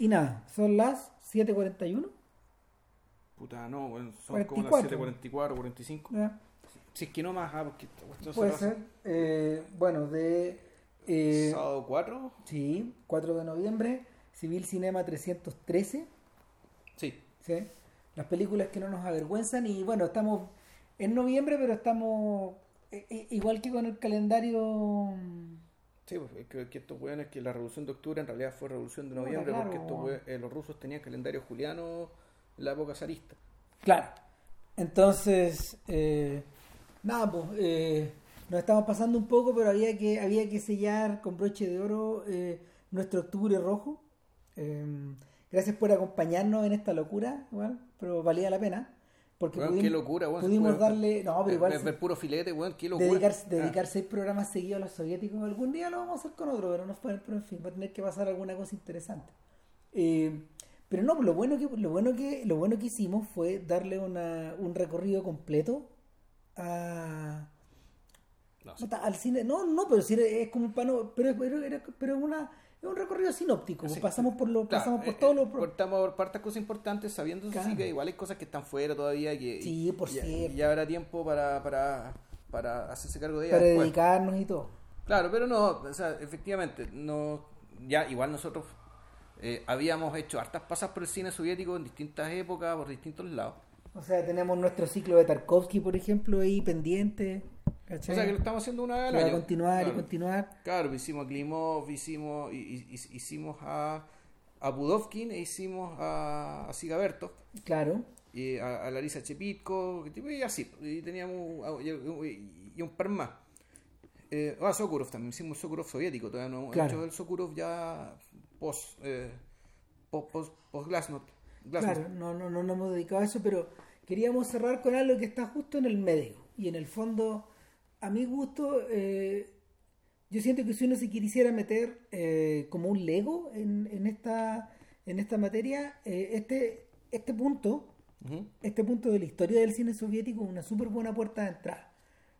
Y nada, son las 7.41. Puta, no, bueno, son como 44. las 7.44, 45. Ya, Si es que no más, ah, porque se Puede ser. Eh, bueno, de... eh, Sábado 4. sí, 4 de noviembre, Civil Cinema 313. Sí. ¿sí? Las películas que no nos avergüenzan y bueno, estamos en noviembre, pero estamos eh, eh, igual que con el calendario... Sí, pues, es que, que estos weones que la revolución de octubre en realidad fue revolución de noviembre claro, porque estos eh, los rusos tenían calendario juliano en la época zarista. Claro. Entonces, eh, nada, pues eh, nos estamos pasando un poco, pero había que, había que sellar con broche de oro eh, nuestro octubre rojo. Eh, gracias por acompañarnos en esta locura, igual, pero valía la pena. Porque pudimos, qué locura, weón. pudimos Weón, darle. No, pero igual. ver, puro filete, weón, qué locura. dedicar, Ah, dedicar seis programas seguidos a los soviéticos. Algún día lo vamos a hacer con otro, pero no pero en fin, va a tener que pasar alguna cosa interesante. Eh, pero no, lo bueno que lo bueno que lo bueno que hicimos fue darle una, un recorrido completo a no, sí. puta, al cine. No, no, pero sí es como un pano, pero pero, era- pero es una es un recorrido sinóptico. Sí, pasamos por lo Claro, pasamos por eh, todos eh, los Cortamos por partes cosas importantes, sabiendo sí que igual hay cosas que están fuera todavía. Que, Sí, por ya, cierto. ya habrá tiempo para, para, para hacerse cargo de ellas para después. dedicarnos y todo. Claro, pero no, o sea, efectivamente, no, ya igual nosotros eh, habíamos hecho hartas pasas por el cine soviético en distintas épocas, por distintos lados. O sea, tenemos nuestro ciclo de Tarkovsky, por ejemplo, ahí pendiente. ¿Cachai? O sea que lo estamos haciendo una vez al Que va a año. continuar y Claro. continuar. Claro, hicimos a Klimov, hicimos, hicimos a, a Budovkin e hicimos a, a Sigabertov. Claro. y a, a Larisa Chepitko, y así, y teníamos y, un par más. Eh, ah, Sokurov también, hicimos Sokurov soviético, todavía no hemos Claro. hecho el Sokurov ya post, eh, post, post, post Glasnost. Glasnost. Claro, no, no, no nos hemos dedicado a eso, pero queríamos cerrar con algo que está justo en el medio. Y en el fondo, a mi gusto, eh, yo siento que si uno se quisiera meter eh, como un Lego en, en esta en esta materia, eh, este, este punto, este punto de la historia del cine soviético es una súper buena puerta de entrada.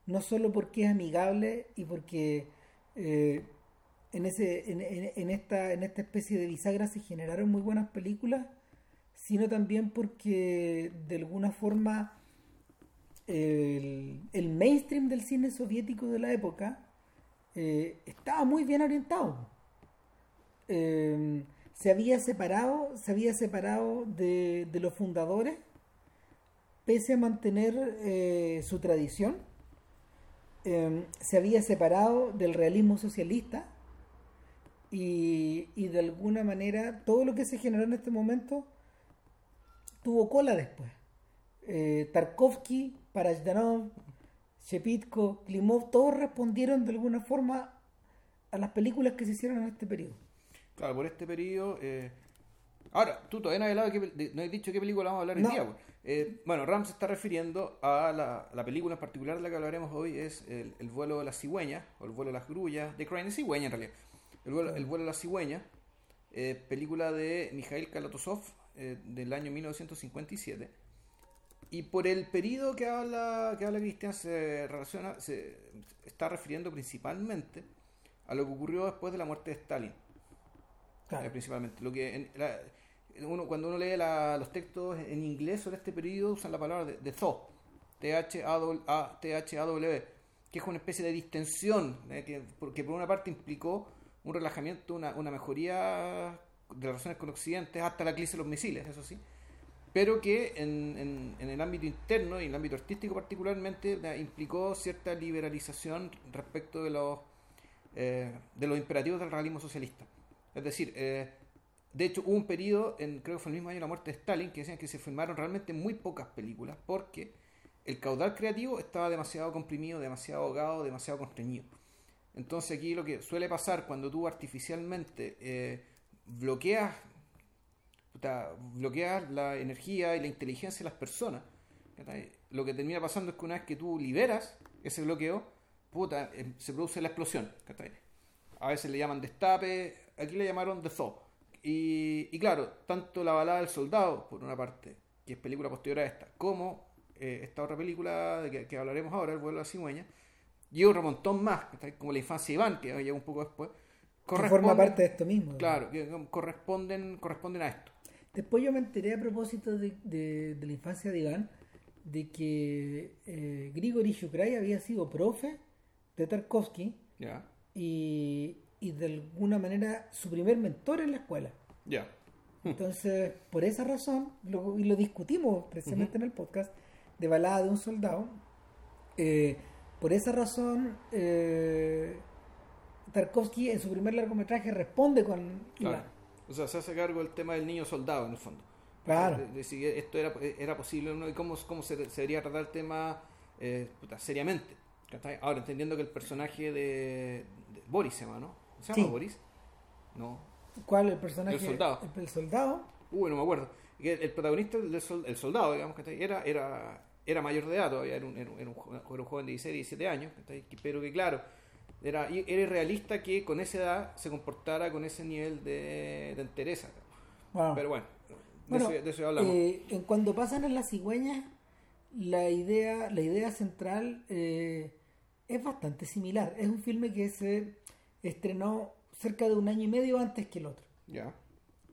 No solo porque es amigable y porque en, ese, en, en- en esta, en esta especie de bisagra se generaron muy buenas películas, sino también porque de alguna forma el, mainstream del cine soviético de la época eh, estaba muy bien orientado. Eh, se había separado, se había separado de, de los fundadores, pese a mantener eh, su tradición. Eh, se había separado del realismo socialista y, y de alguna manera todo lo que se generó en este momento tuvo cola después. Eh, Tarkovsky, Parajdanov, Shepitko, Klimov, todos respondieron de alguna forma a las películas que se hicieron en este periodo. Claro, por este periodo. eh, Ahora, tú todavía no has, hablado de qué no has dicho qué película vamos a hablar hoy No. día. pues. Eh, bueno, Ram se está refiriendo a la, la película en particular de la que hablaremos hoy, es el, el vuelo de las cigüeñas, o el vuelo de las grullas, de Crying Cigüeña en realidad. El vuelo, el vuelo de las cigüeñas, eh, película de Mikhail Kalatozov del año 1957. Y por el periodo que habla, que habla Cristian se relaciona, se está refiriendo principalmente a lo que ocurrió después de la muerte de Stalin. Claro. Eh, principalmente. Lo que en- la- uno, cuando uno lee la- los textos en inglés sobre este periodo usan la palabra de, de thaw, T-H-A-W, que es una especie de distensión, eh, que, por una parte implicó un relajamiento, una, una mejoría de las relaciones con Occidente, hasta la crisis de los misiles, eso sí, pero que en, el ámbito interno y en el ámbito artístico particularmente implicó cierta liberalización respecto de los, eh, de los imperativos del realismo socialista. Es decir, eh, de hecho hubo un periodo, creo que fue el mismo año de la muerte de Stalin, que decían que se filmaron realmente muy pocas películas porque el caudal creativo estaba demasiado comprimido, demasiado ahogado, demasiado constreñido. Entonces aquí lo que suele pasar cuando tú artificialmente eh, bloqueas puta, bloqueas la energía y la inteligencia de las personas, lo que termina pasando es que una vez que tú liberas ese bloqueo, puta, eh, se produce la explosión. A veces le llaman destape, aquí le llamaron The Thaw. Y, y claro, tanto la balada del soldado, por una parte, que es película posterior a esta, como eh, esta otra película de que, que hablaremos ahora, El vuelo de la cigüeña, y otro montón más, como La infancia de Iván, que llega un poco después, que forma parte de esto mismo. Claro, que corresponden, corresponden a esto. Después yo me enteré a propósito de, de, la infancia de Iván de que eh, Grigori Shukray había sido profe de Tarkovsky y, y, de alguna manera su primer mentor en la escuela. Ya. Entonces, por esa razón, lo, y lo discutimos precisamente en el podcast de Balada de un Soldado, eh, por esa razón, eh, Tarkovsky en su primer largometraje responde con... O sea, se hace cargo del tema del niño soldado, en el fondo. Claro. De, si esto era, era posible y cómo, cómo se, debería tratar el tema eh, seriamente. Ahora, entendiendo que el personaje de, Boris se llama, ¿no? ¿Se llama Boris? No. ¿Cuál? ¿El personaje? El soldado. El, soldado. Uy, no me acuerdo. El, protagonista, el soldado, digamos, que era, era, era mayor de edad todavía, era un, era un, joven de 16, 17 años, pero que claro, era, era irrealista que con esa edad se comportara con ese nivel de, de entereza. Pero bueno, de, eso, hablamos. Eh, cuando pasan en las cigüeñas, la idea, la idea central eh, es bastante similar. Es un filme que se estrenó cerca de un año y medio antes que el otro. Ya.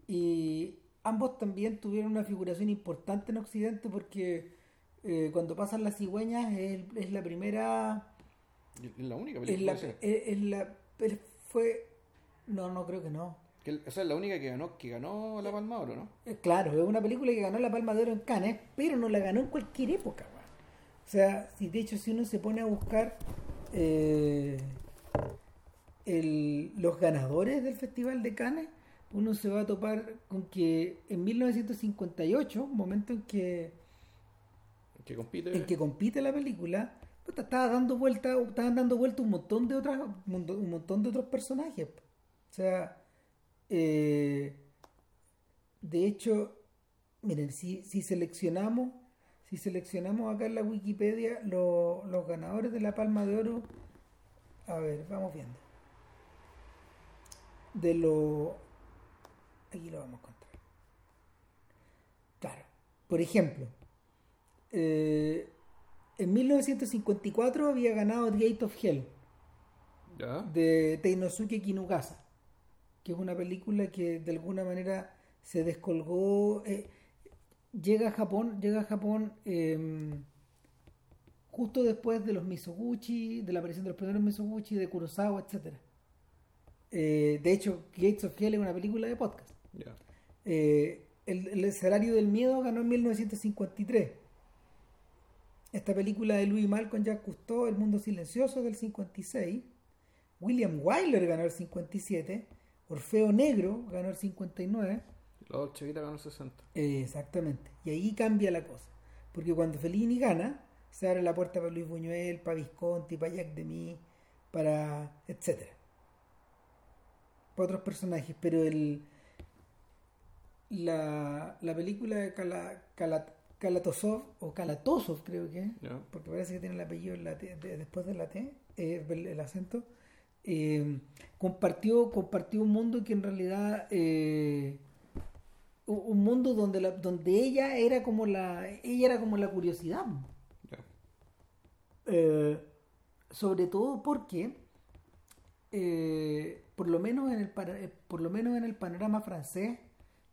Y ambos también tuvieron una figuración importante en Occidente porque eh, cuando pasan las cigüeñas es, es la primera es la única película. Es la, fue. No, no creo que no. esa es la única que ganó, que ganó la Palma de Oro, ¿no? Eh, claro, es una película que ganó la Palma de Oro en Cannes, pero no la ganó en cualquier época, O sea, si de hecho si uno se pone a buscar eh, el, los ganadores del Festival de Cannes, uno se va a topar con que en 1958, momento en que, que compite, en que compite la película, estaba dando vuelta, estaban dando vuelta un montón de otras, un montón de otros personajes. O sea, eh, de hecho, miren, si, si seleccionamos, si seleccionamos acá en la Wikipedia los ganadores de la Palma de Oro, a ver, vamos viendo. De lo, aquí lo vamos a encontrar. Claro, por ejemplo, eh, en 1954 había ganado The Gate of Hell de Teinosuke Kinugasa, que es una película que de alguna manera se descolgó. Eh, llega a Japón, llega a Japón em, justo después de los Misoguchi, de la aparición de los primeros Misoguchi, de Kurosawa, etc. Eh, de hecho, Gates of Hell es una película de podcast. Eh, el, el escenario del miedo ganó en 1953 esta película de Louis Malcolm Jacques Cousteau, El mundo silencioso del 56. William Wyler ganó el 57. Orfeo Negro ganó el 59. La Dolce ganó el 60. exactamente. Y ahí cambia la cosa. Porque cuando Fellini gana, se abre la puerta para Luis Buñuel, para Visconti, para Jack Demy, para. etcétera. Para otros personajes. Pero el. La, la película de Cala, Kalatosov, o Kalatosov creo que, porque parece que tiene el apellido después de la T, eh, el, acento, eh, compartió, compartió un mundo que en realidad, eh, un mundo donde, la, donde ella era como la, ella era como la curiosidad. sobre todo porque, por, lo menos en el, por lo menos en el panorama francés,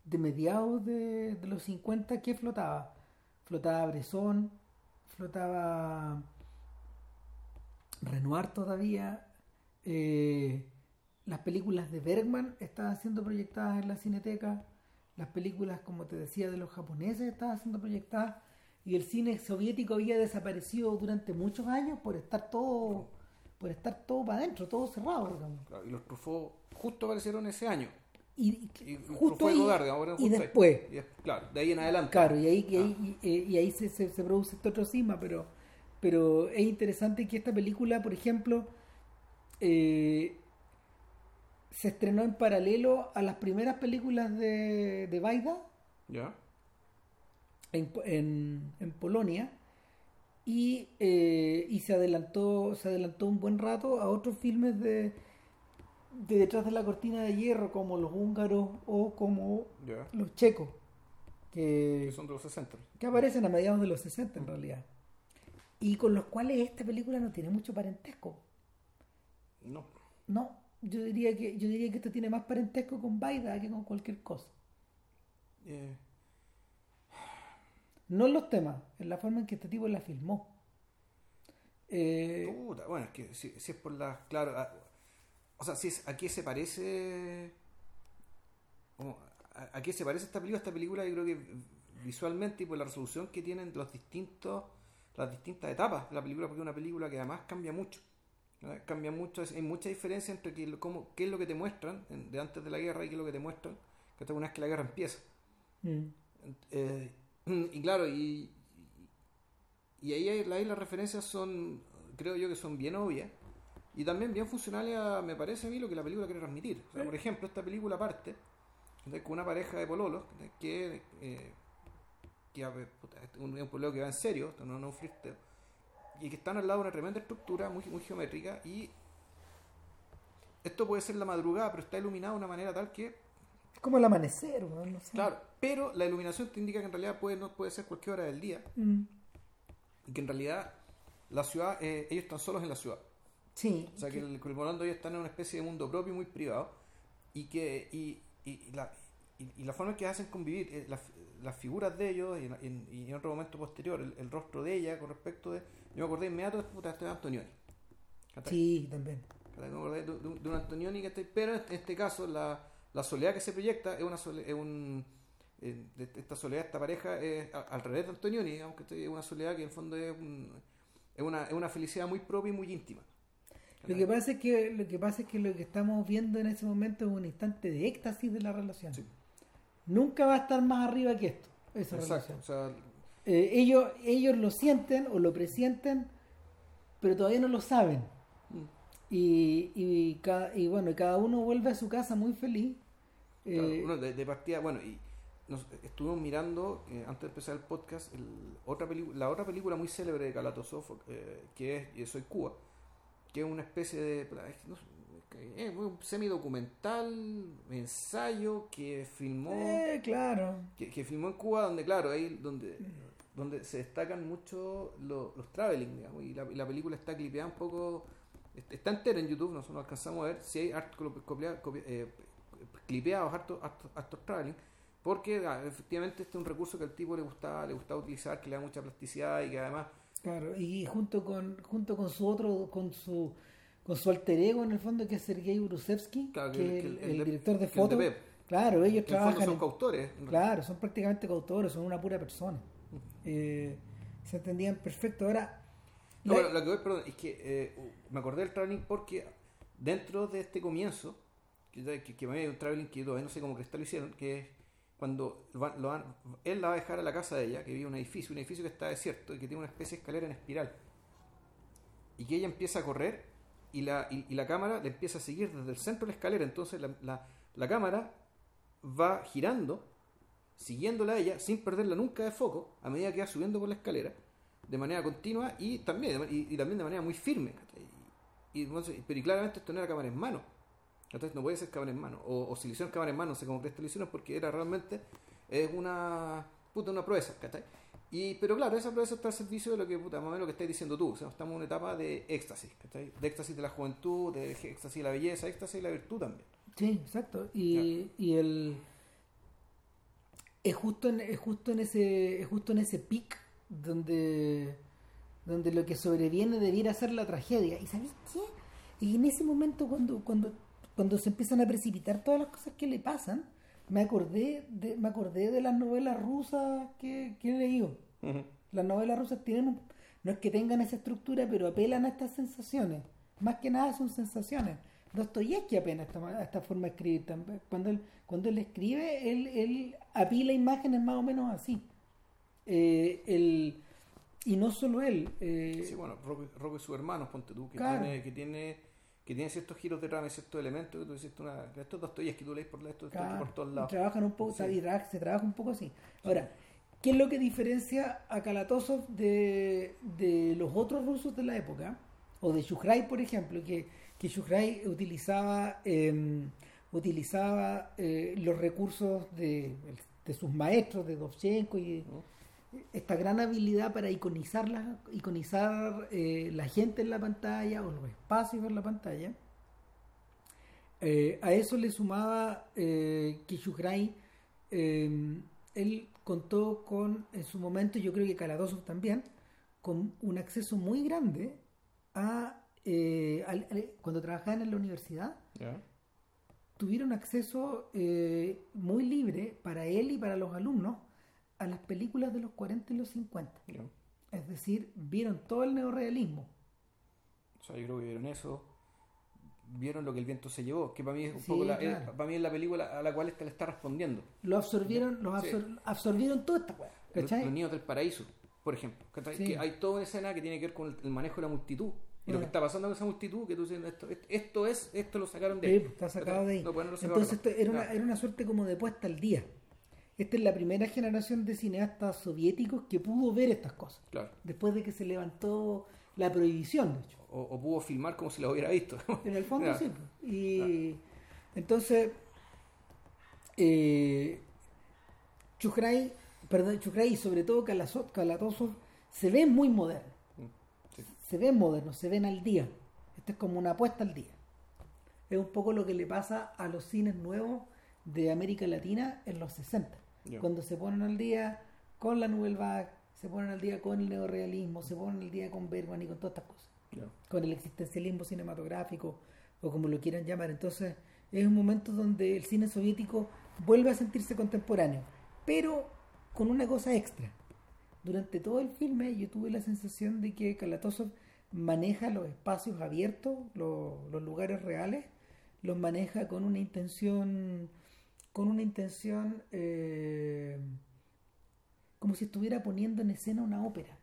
de mediados de, de los 50, ¿qué flotaba? Flotaba Bresson, flotaba Renoir todavía. Eh, las películas de Bergman estaban siendo proyectadas en la cineteca. Las películas, como te decía, de los japoneses estaban siendo proyectadas. Y el cine soviético había desaparecido durante muchos años por estar todo por estar todo para adentro, todo cerrado. y los Truffaut justo aparecieron ese año y, justo ahí, y después. Claro de ahí en adelante. Claro y ahí, ah. y, ahí se, se, produce este otro cima pero pero es interesante que esta película por ejemplo eh, se estrenó en paralelo a las primeras películas de, de Baida. Ya. En, en, en, Polonia. Y, eh, y se adelantó se adelantó un buen rato a otros filmes de de detrás de la cortina de hierro, como los húngaros o como los checos. Que, son de los 60. Que aparecen a mediados de los 60 en realidad. Y con los cuales esta película no tiene mucho parentesco. No. No. yo diría que yo diría que esto tiene más parentesco con Baida que con cualquier cosa. Eh, No en los temas, en la forma en que este tipo la filmó. Eh, puta, bueno, es que si, si es por la. Claro, a- o sea, si es, ¿a qué se parece? como, a, a qué se parece esta película? Esta película, yo creo que visualmente y por la resolución que tienen los distintos las distintas etapas de la película, porque es una película que además cambia mucho. Cambia mucho, hay mucha diferencia entre qué, cómo, qué es lo que te muestran de antes de la guerra y qué es lo que te muestran que una vez que la guerra empieza. mm, Eh, y claro, y, y ahí, hay- ahí las referencias son, creo yo que son bien obvias y también bien funcionales a, me parece a mí, lo que la película quiere transmitir. O sea, por ejemplo, esta película parte con una pareja de pololos que, eh, que este es un, un pololo que va en serio, esto no, no un y que están al lado de una tremenda estructura muy, muy geométrica y esto puede ser la madrugada, pero está iluminado de una manera tal que es como el amanecer, no sé. Claro, pero la iluminación te indica que en realidad puede, no puede ser cualquier hora del día Mm, y que en realidad la ciudad, eh, ellos están solos en la ciudad. Sí. O sea, que el, que el volando ellos están en una especie de mundo propio muy privado y que y, y- y la, y, la forma en que hacen convivir eh, las, las figuras de ellos y en, en- y en otro momento posterior, el, el rostro de ella con respecto de... Yo me acordé inmediato de puta, este de Antonioni. Sí, también. Me acordé de, de- de un Antonioni, ¿cachai? pero en este caso la, la soledad que se proyecta es una sole- es un eh, esta soledad, esta pareja es al revés de Antonioni, digamos que es una soledad que en el fondo es, un- es una, es una felicidad muy propia y muy íntima. Lo que pasa es que lo que pasa es que lo que estamos viendo en ese momento es un instante de éxtasis de la relación. Sí. Nunca va a estar más arriba que esto, esa Exacto, relación. o sea, Eh, ellos, ellos lo sienten o lo presienten, pero todavía no lo saben. mm, Y, y, ca- y bueno, cada uno vuelve a su casa muy feliz. claro, Eh, uno de, de partida, bueno, y nos estuvimos mirando eh, antes de empezar el podcast el- otra la otra película muy célebre de Kalatozov eh, que es Yo Soy Cuba, que es una especie de no es un semidocumental, ensayo que filmó eh, claro. que, que filmó en Cuba, donde, claro, ahí donde, donde se destacan mucho lo- los traveling, digamos, y la, y la película está clipeada un poco, est- está entera en YouTube, nosotros no alcanzamos a ver si hay hartos copia- eh, clipeados, hartos, hartos, hartos traveling, porque ah, efectivamente este es un recurso que al tipo le gustaba, le gustaba utilizar, que le da mucha plasticidad y que además Claro, y junto con junto con su otro con su con su alter ego en el fondo que es Sergei Brusevsky, Claro, que, que el- que director de que el fotos. Claro, ellos el trabajan son coautores. Claro, son prácticamente coautores, son una pura persona. Eh, se entendían perfecto. Ahora, No, la- lo que voy, perdón, es que eh, me acordé del traveling porque dentro de este comienzo, que, que, que mí hay un traveling que yo todavía no sé cómo cristal lo hicieron, que es cuando él la va a dejar a la casa de ella, que vive un edificio, un edificio que está desierto y que tiene una especie de escalera en espiral. Y que ella empieza a correr y la, y, la cámara le empieza a seguir desde el centro de la escalera. Entonces la, cámara va girando, siguiéndola a ella, sin perderla nunca de foco, a medida que va subiendo por la escalera, de manera continua y también, de manera muy firme. Y, pero claramente esto no era cámara en mano. Entonces no puede ser cámara en mano. O, o si le hicieron cámara en mano, no sé cómo crees que lo hicieron, porque era realmente es una puta una proeza, ¿cachai? Y, pero claro, esa proeza está al servicio de lo que, puta, más o menos lo que estás diciendo tú. O sea, estamos en una etapa de éxtasis, ¿cachai? De éxtasis de la juventud, de éxtasis de la belleza, éxtasis de la virtud también. sí, exacto. Y, y el es justo en, es justo en ese es justo en ese pic donde donde lo que sobreviene debiera ser la tragedia. ¿Y sabéis qué? Y en ese momento cuando cuando cuando se empiezan a precipitar todas las cosas que le pasan, me acordé de me acordé de las novelas rusas que, que he leído. Las novelas rusas tienen un- no es que tengan esa estructura, pero apelan a estas sensaciones. Más que nada son sensaciones. Dostoyevsky apena a esta, esta forma de escribir también. Cuando él, cuando él escribe, él, él apila imágenes más o menos así. Eh, el- y no solo él. eh, Sí, bueno, Roque, Roque y sus hermanos, ponte tú, que Claro. tiene, que tiene que tiene ciertos giros de trama y ciertos elementos que tú dices, una, esto es Dostoyevsky, tú lees por esto, esto claro, por todos lados. trabajan un poco, Sí. y tra- se trabaja un poco así. Ahora, ¿qué es lo que diferencia a Kalatozov de, de los otros rusos de la época? O de Shukrai, por ejemplo, que, que Shukrai utilizaba, eh, utilizaba eh, los recursos de, de sus maestros, de Dovchenko y esta gran habilidad para iconizar la, iconizar eh, la gente en la pantalla o los espacios en la pantalla. Eh, a eso le sumaba eh, que Shukrai, eh, él contó con, en su momento, yo creo que Kaladosov también, con un acceso muy grande a, eh, al- al- cuando trabajaban en la universidad, tuvieron acceso muy libre para él y para los alumnos a las películas de los 40 y los 50. Ya. Es decir, vieron todo el neorrealismo. O sea, yo creo que vieron eso. Vieron lo que el viento se llevó, que para mí es un Sí, poco la, claro. es- para mí es la película a la cual este le está respondiendo. Lo absorbieron, los Sí. absor- absorbieron toda esta weá. Los, ¿Cachai? los niños del paraíso, por ejemplo. Sí. Que hay toda una escena que tiene que ver con el, el manejo de la multitud. Y lo que está pasando con esa multitud, que tú dices, esto, esto es, esto lo sacaron de Sí, ahí. está sacado de ahí. No, pues no Entonces esto era, una, era una suerte como de puesta al día. Esta es la primera generación de cineastas soviéticos que pudo ver estas cosas. Claro. Después de que se levantó la prohibición, de hecho. O, o pudo filmar como si lo hubiera visto. En el fondo sí. pues. Y entonces, eh, Chukrai, perdón, Chukrai y sobre todo Kalaso- Kalatozov se ven muy modernos. Sí. Se ven modernos, se ven al día. Esto es como una apuesta al día. Es un poco lo que le pasa a los cines nuevos de América Latina en los 60. Cuando se ponen al día con la Nouvelle Vague, se ponen al día con el neorrealismo, se ponen al día con Bergman y con todas estas cosas con el existencialismo cinematográfico o como lo quieran llamar. Entonces es un momento donde el cine soviético vuelve a sentirse contemporáneo, pero con una cosa extra. Durante todo el filme yo tuve la sensación de que Kalatozov maneja los espacios abiertos, los, los lugares reales, los maneja con una intención, con una intención eh, como si estuviera poniendo en escena una ópera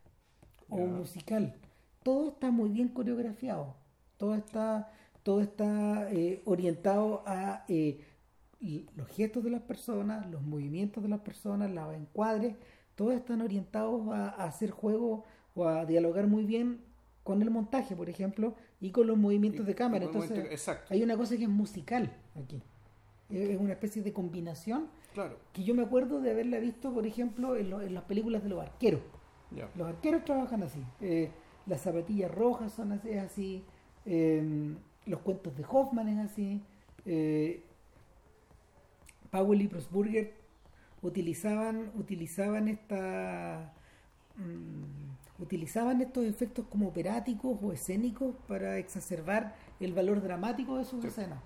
o un musical. Todo está muy bien coreografiado, todo está, todo está eh, orientado a eh, los gestos de las personas, los movimientos de las personas, los encuadres, todos están orientados a, a hacer juego o a dialogar muy bien con el montaje, por ejemplo, y con los movimientos Y- de cámara. Entonces, exacto. hay una cosa que es musical aquí. Es una especie de combinación Claro. que yo me acuerdo de haberla visto, por ejemplo, en, lo- en las películas de los arqueros. Los arqueros trabajan así. Eh, las zapatillas rojas son así, es así. eh, los cuentos de Hoffman es así. Eh, Powell y Pressburger utilizaban, utilizaban esta mm, utilizaban estos efectos como operáticos o escénicos para exacerbar el valor dramático de sus Sí. escenas.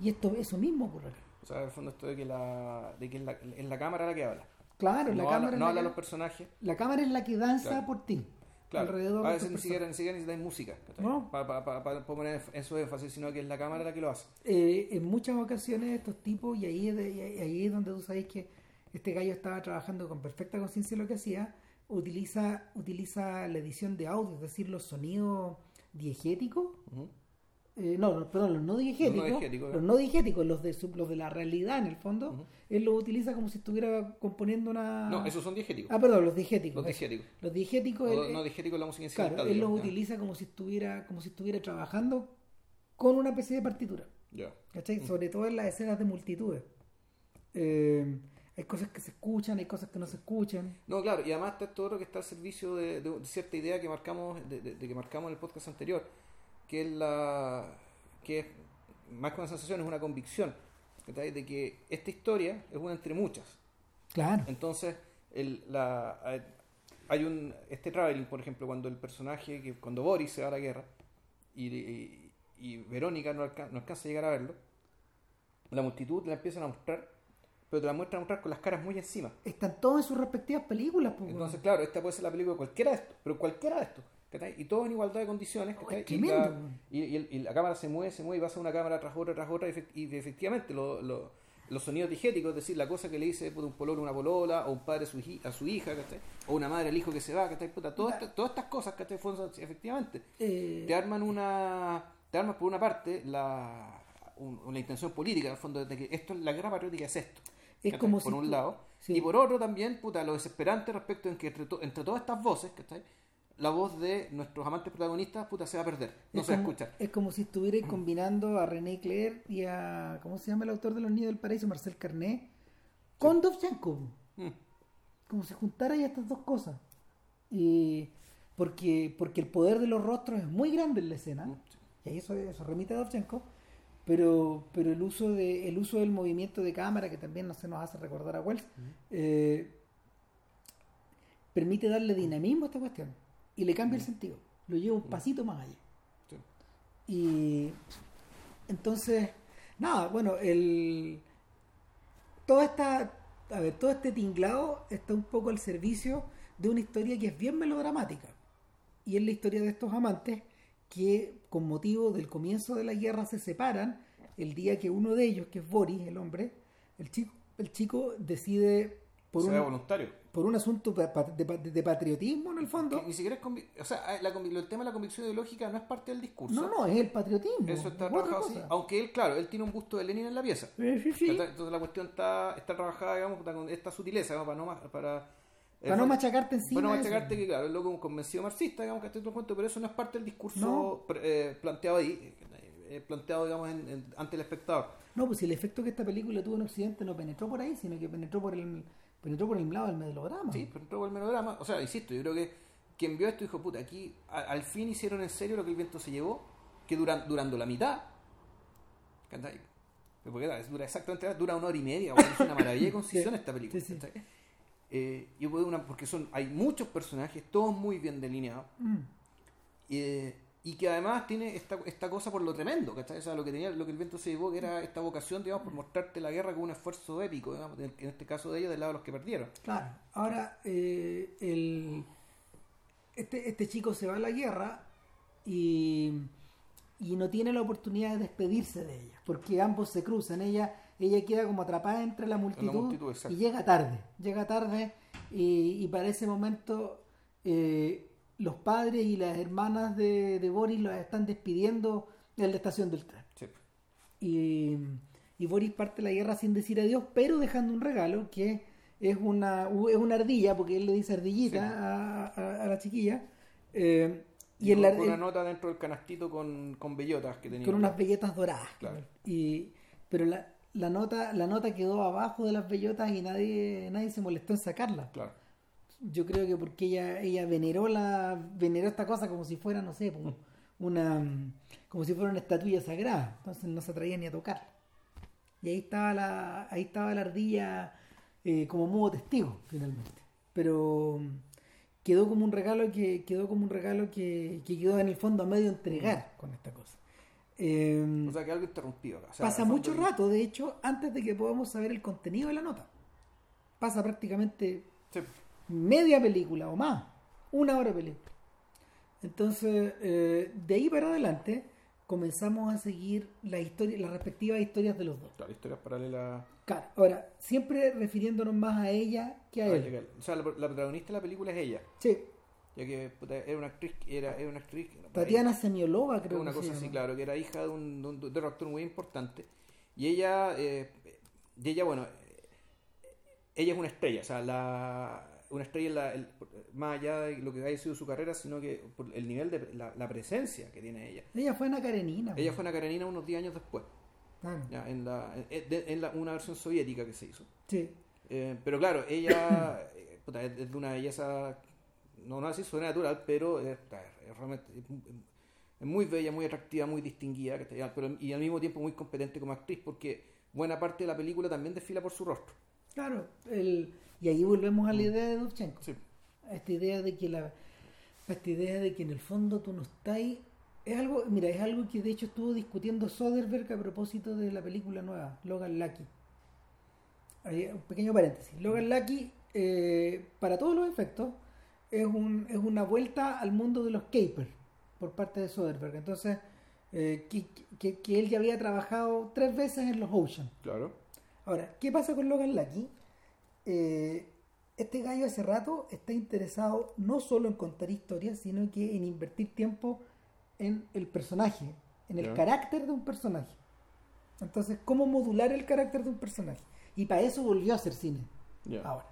Y esto eso mismo ocurre. acá. O sea, en el fondo esto de que, la, de que es, la, es la cámara la que habla. Claro, no la habla, cámara no la habla que- los personajes. La cámara es la que danza Claro. por ti. Claro. Alrededor a de veces ni siquiera, ni siquiera necesitáis música. No. Para poner en su énfasis, sino que es la cámara la que lo hace. Eh, en muchas ocasiones estos tipos, y ahí, es de- y ahí es donde tú sabes que este gallo estaba trabajando con perfecta conciencia de lo que hacía, utiliza, utiliza la edición de audio, es decir, los sonidos diegéticos. Eh, no, no, perdón, los no diegéticos, Los no diegéticos, los ¿eh? no diegéticos, los de, su- los de la realidad en el fondo, él los utiliza como si estuviera componiendo una... No, esos son diegéticos. Ah, perdón, los diegéticos. los eso. diegéticos. Los diegéticos, O él- no diegéticos la música claro, incidental. él los utiliza como si estuviera, como si estuviera trabajando con una especie de partitura. Ya. ¿Cachai? Sobre todo en las escenas de multitudes. Eh, hay cosas que se escuchan, hay cosas que no se escuchan. No, claro, y además está todo lo que está al servicio de, de cierta idea que marcamos, de, de- de que marcamos en el podcast anterior, que es la que es más que una sensación, es una convicción, de que esta historia es una entre muchas. Claro. Entonces, el, la, hay- un este traveling, por ejemplo, cuando el personaje, que cuando Boris se va a la guerra y, y- y Verónica no, alca- no alcanza a llegar a verlo, la multitud la empiezan a mostrar, pero te la muestran a mostrar con las caras muy encima. Están todos en sus respectivas películas. pues, Entonces, claro, esta puede ser la película de cualquiera de estos, pero cualquiera de estos, ¿cachai? Y todo en igualdad de condiciones, ¿cachai? es y, la, weón. y, y el- y la cámara se mueve, se mueve y pasa una cámara tras otra, tras otra, y, efect- y efectivamente lo- lo- los sonidos digéticos, es decir, la cosa que le dice puta, un pololo a una polola, o un padre a su, hi- a su hija, ¿cachai? O una madre al hijo que se va, ¿cachai? Puta, todas, estas- todas estas cosas, ¿cachai? Efectivamente, Eh, te arman una te arman por una parte la un- una intención política en el fondo de que esto la guerra patriótica es esto Es como por si un tú- lado sí. y por otro también puta lo desesperante respecto en que entre, to- entre todas estas voces ¿cachai? La voz de nuestros amantes protagonistas puta se va a perder no es se va a escuchar Es como si estuvierais combinando a René Clair y a. ¿Cómo se llama el autor de Los Niños del Paraíso? Marcel Carné. Con Dovchenko. Mm, Como si juntarais estas dos cosas. Y. Porque, porque el poder de los rostros es muy grande en la escena. mm, y ahí eso, eso remite a Dovchenko, pero pero el uso de el uso del movimiento de cámara que también no se nos hace recordar a Wells eh, permite darle dinamismo a esta cuestión y le cambia el sentido lo lleva un pasito más allá Sí. y entonces nada bueno el toda esta a ver todo este tinglado está un poco al servicio de una historia que es bien melodramática y es la historia de estos amantes que con motivo del comienzo de la guerra se separan el día que uno de ellos, que es Boris, el hombre, el chico, el chico decide por Sea un, voluntario. Por un asunto de, pa- de patriotismo en el fondo. Que ni siquiera es o sea, la convi- el tema de la convicción ideológica no es parte del discurso. No, no, es el patriotismo. Eso está trabajado así. Aunque él, claro, él tiene un busto de Lenin en la pieza. Eh, sí, sí. Entonces la cuestión está, está trabajada, digamos, con esta sutileza, digamos, para no, para, Para no machacarte encima. Para no de eso. machacarte que, claro, es loco un convencido marxista, digamos, que todo el cuento, pero eso no es parte del discurso No. eh, planteado ahí, eh, planteado, digamos, en- en- ante el espectador. No, pues si el efecto que esta película tuvo en Occidente no penetró por ahí, sino que penetró por el penetró por el lado del melodrama. Sí, pero entró por el melodrama. O sea, insisto, yo creo que quien vio esto dijo, puta, aquí a- al fin hicieron en serio lo que el viento se llevó, que duran, durando la mitad. Pero porque claro, dura exactamente, dura una hora y media, bueno, es una maravilla de concisión esta película. sí, sí. ¿cachai? Eh, yo puedo una, porque son, hay muchos personajes, todos muy bien delineados, Mm. eh, y que además tiene esta, esta cosa por lo tremendo, ¿cachai? O sea, lo que tenía, lo que el viento se llevó, que era esta vocación, digamos, por mostrarte la guerra como un esfuerzo épico, digamos, en, este caso de ellos, del lado de los que perdieron. Claro, ahora eh, el, este, este chico se va a la guerra y, y no tiene la oportunidad de despedirse de ella, porque ambos se cruzan, ella, ella queda como atrapada entre la multitud, multitud, exacto. y llega tarde, llega tarde y, y para ese momento eh, los padres y las hermanas de, de Boris los están despidiendo en la estación del tren. Sí. Y, y Boris parte la guerra sin decir adiós, pero dejando un regalo que es una, es una ardilla, porque él le dice ardillita Sí. a, a- a la chiquilla. eh, y Y en la, con una nota dentro del canastito con, con bellotas que tenía. con unas bellotas doradas. Claro. Y, pero la, la nota la nota quedó abajo de las bellotas y nadie nadie se molestó en sacarla. Claro. Yo creo que porque ella ella veneró la veneró esta cosa como si fuera, no sé, como una como si fuera una estatuilla sagrada, entonces no se atrevía ni a tocarla. Y ahí estaba la ahí estaba la ardilla eh, como modo testigo finalmente. Pero mm, quedó como un regalo que quedó como un regalo que, que quedó en el fondo a medio entregar con esta cosa. Eh, O sea que algo interrumpido acá. O sea, pasa mucho rato, de hecho, antes de que podamos saber el contenido de la nota. Pasa prácticamente Sí. Media película o más, una hora de película. Entonces, eh, de ahí para adelante, comenzamos a seguir la historia, las respectivas historias de los dos. Claro, historias paralelas. Claro, ahora, siempre refiriéndonos más a ella que a Ah, él. legal. O sea, la, la protagonista de la película es ella. Sí, Ya que puta, era una actriz, era, era una actriz. Tatiana Semiolova, Creo una que cosa se así, claro, que era hija de un, de un, de un actor muy importante. Y ella, eh, y ella, bueno, eh, ella es una estrella, o sea, la, una estrella en la- el- más allá de lo que haya sido su carrera, sino que por el nivel de la, la presencia que tiene ella. Ella fue Ana Karenina. Ella fue una Karenina unos 10 años después, Claro, ya, en, la, en, la- una versión soviética que se hizo. sí. Eh, pero claro, ella eh, puta, es de una belleza, no, no así sobrenatural, pero es, es realmente es, es muy bella, muy atractiva, muy distinguida, pero, y al mismo tiempo muy competente como actriz, porque buena parte de la película también desfila por su rostro. Claro, el, y ahí volvemos a la idea de Dovchenko. Sí. a esta idea de que la a esta idea de que en el fondo tú no estás ahí es algo mira es algo que de hecho estuvo discutiendo Soderbergh a propósito de la película nueva Logan Lucky Ahí, un pequeño paréntesis Logan Lucky eh, para todos los efectos es un es una vuelta al mundo de los capers por parte de Soderbergh entonces eh, que, que- que él ya había trabajado tres veces en los Ocean Claro. Ahora, ¿qué pasa con Logan Lucky? Eh, este gallo hace rato está interesado no solo en contar historias, sino que en invertir tiempo en el personaje, en el carácter de un personaje. Entonces, ¿cómo modular el carácter de un personaje? Y para eso volvió a hacer cine ahora.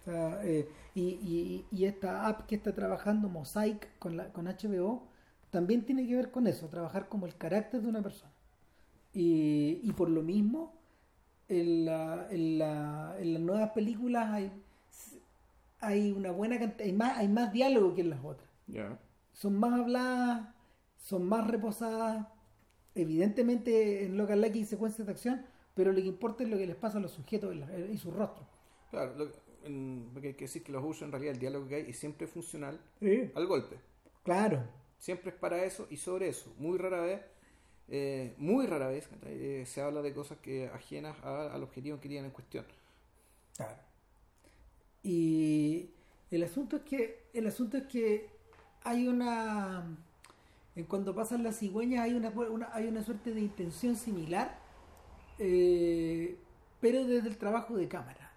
O sea, eh, y, y- y esta app que está trabajando, Mosaic, con, la, con HBO, también tiene que ver con eso, trabajar como el carácter de una persona. Y, y por lo mismo, en, la- en, la- en las nuevas películas hay, hay una buena cantidad, hay más, hay más diálogo que en las otras. Son más habladas, son más reposadas, evidentemente en Local Lucky hay secuencias de acción, pero lo que importa es lo que les pasa a los sujetos y su rostro. Claro, lo- en- porque hay que decir que los usos en realidad el diálogo que hay es siempre funcional Sí. al golpe. Claro. Siempre es para eso y sobre eso. Muy rara vez, eh, muy rara vez eh, se habla de cosas que ajenas a- al objetivo que tienen en cuestión. Claro. Y el asunto es que el asunto es que hay una en cuando pasan las cigüeñas hay una, una- hay una suerte de intención similar eh, pero desde el trabajo de cámara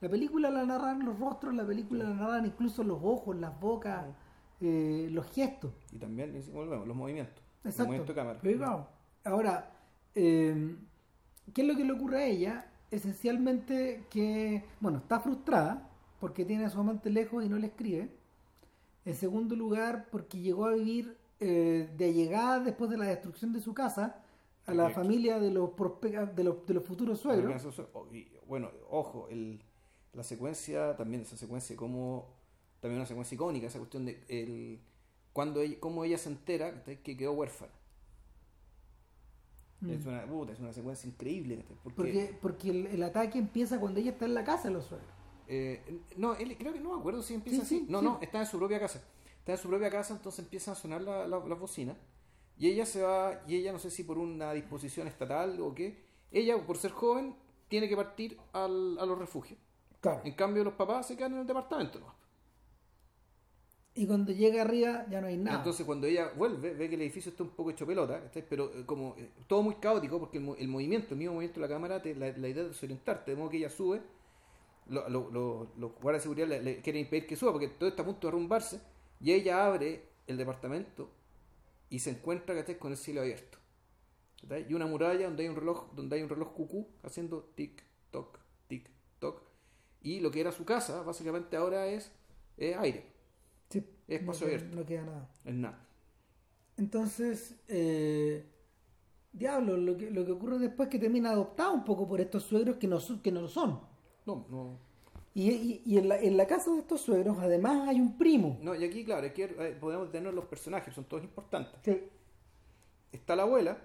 la película la narran los rostros la película la narran incluso los ojos las bocas eh, los gestos Y también, volvemos, los movimientos. Exacto. cámara. Ahora, eh, ¿qué es lo que le ocurre a ella? Esencialmente que, bueno, está frustrada porque tiene a su amante lejos y no le escribe. En segundo lugar, porque llegó a vivir eh, de allegada después de la destrucción de su casa a la Correcto. familia de los, de los, de los futuros suegros. Bueno, ojo, el, la secuencia, también esa secuencia como, también una secuencia icónica, esa cuestión de el, cuando ella, cómo ella se entera que quedó huérfana. Mm. Es, una, puta, es una secuencia increíble. Porque, Porque, porque el, el ataque empieza cuando ella está en la casa de los suegros. eh, no, él, creo que no me acuerdo si empieza Sí, así. sí, no, sí. no, está en su propia casa. Está en su propia casa, entonces empiezan a sonar la- la- las bocinas. Y ella se va, y ella no sé si por una disposición estatal o qué, ella por ser joven tiene que partir al, a los refugios. Claro. En cambio, los papás se quedan en el departamento. ¿no? Y cuando llega arriba ya no hay nada. Entonces, cuando ella vuelve, ve que el edificio está un poco hecho pelota, pero eh, como eh, todo muy caótico, porque el, el movimiento, el mismo movimiento de la cámara, te- la, la idea de desorientarte, de modo que ella sube, lo- lo- lo- los guardias de seguridad le, le quieren impedir que suba, porque todo está a punto de derrumbarse, y ella abre el departamento y se encuentra con el cielo abierto. Y una muralla donde hay un reloj, donde hay un reloj cucú haciendo tic toc, tic toc. Y lo que era su casa, básicamente ahora es, es aire, es no espacio queda- abierto. no queda nada. es nada. Entonces, eh, diablo, lo que, lo que ocurre después es que termina adoptado un poco por estos suegros que no, que no lo son. No, no, Y, y- y en, la, en la casa de estos suegros, además, hay un primo. No, y aquí, claro, aquí eh, podemos tener los personajes, son todos importantes. Sí. Está la abuela,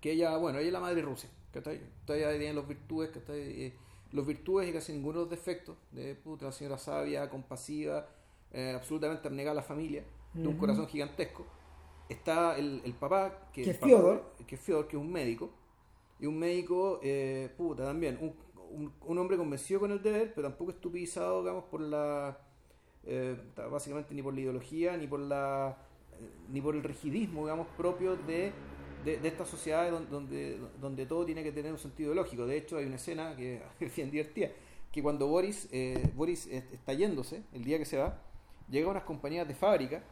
que ella, bueno, ella es la madre Rusia, ¿cachai? Todavía tiene los virtudes, ¿cachai? Eh, los virtudes y casi ninguno de los defectos, de puta, la señora sabia, compasiva, eh, absolutamente abnegada a la familia, de un corazón gigantesco. Está el, el papá, que, es Fyodor. que es Fyodor, que es un médico, y un médico, eh, puta, también, un, un, un hombre convencido con el deber, pero tampoco estupidizado, digamos, por la, eh, básicamente ni por la ideología, ni por la, eh, ni por el rigidismo, digamos, propio de, de, de estas sociedades donde, donde, donde todo tiene que tener un sentido lógico. De hecho, hay una escena que es bien divertida, que cuando Boris, eh, Boris está yéndose, el día que se va, llega unas compañías de fábrica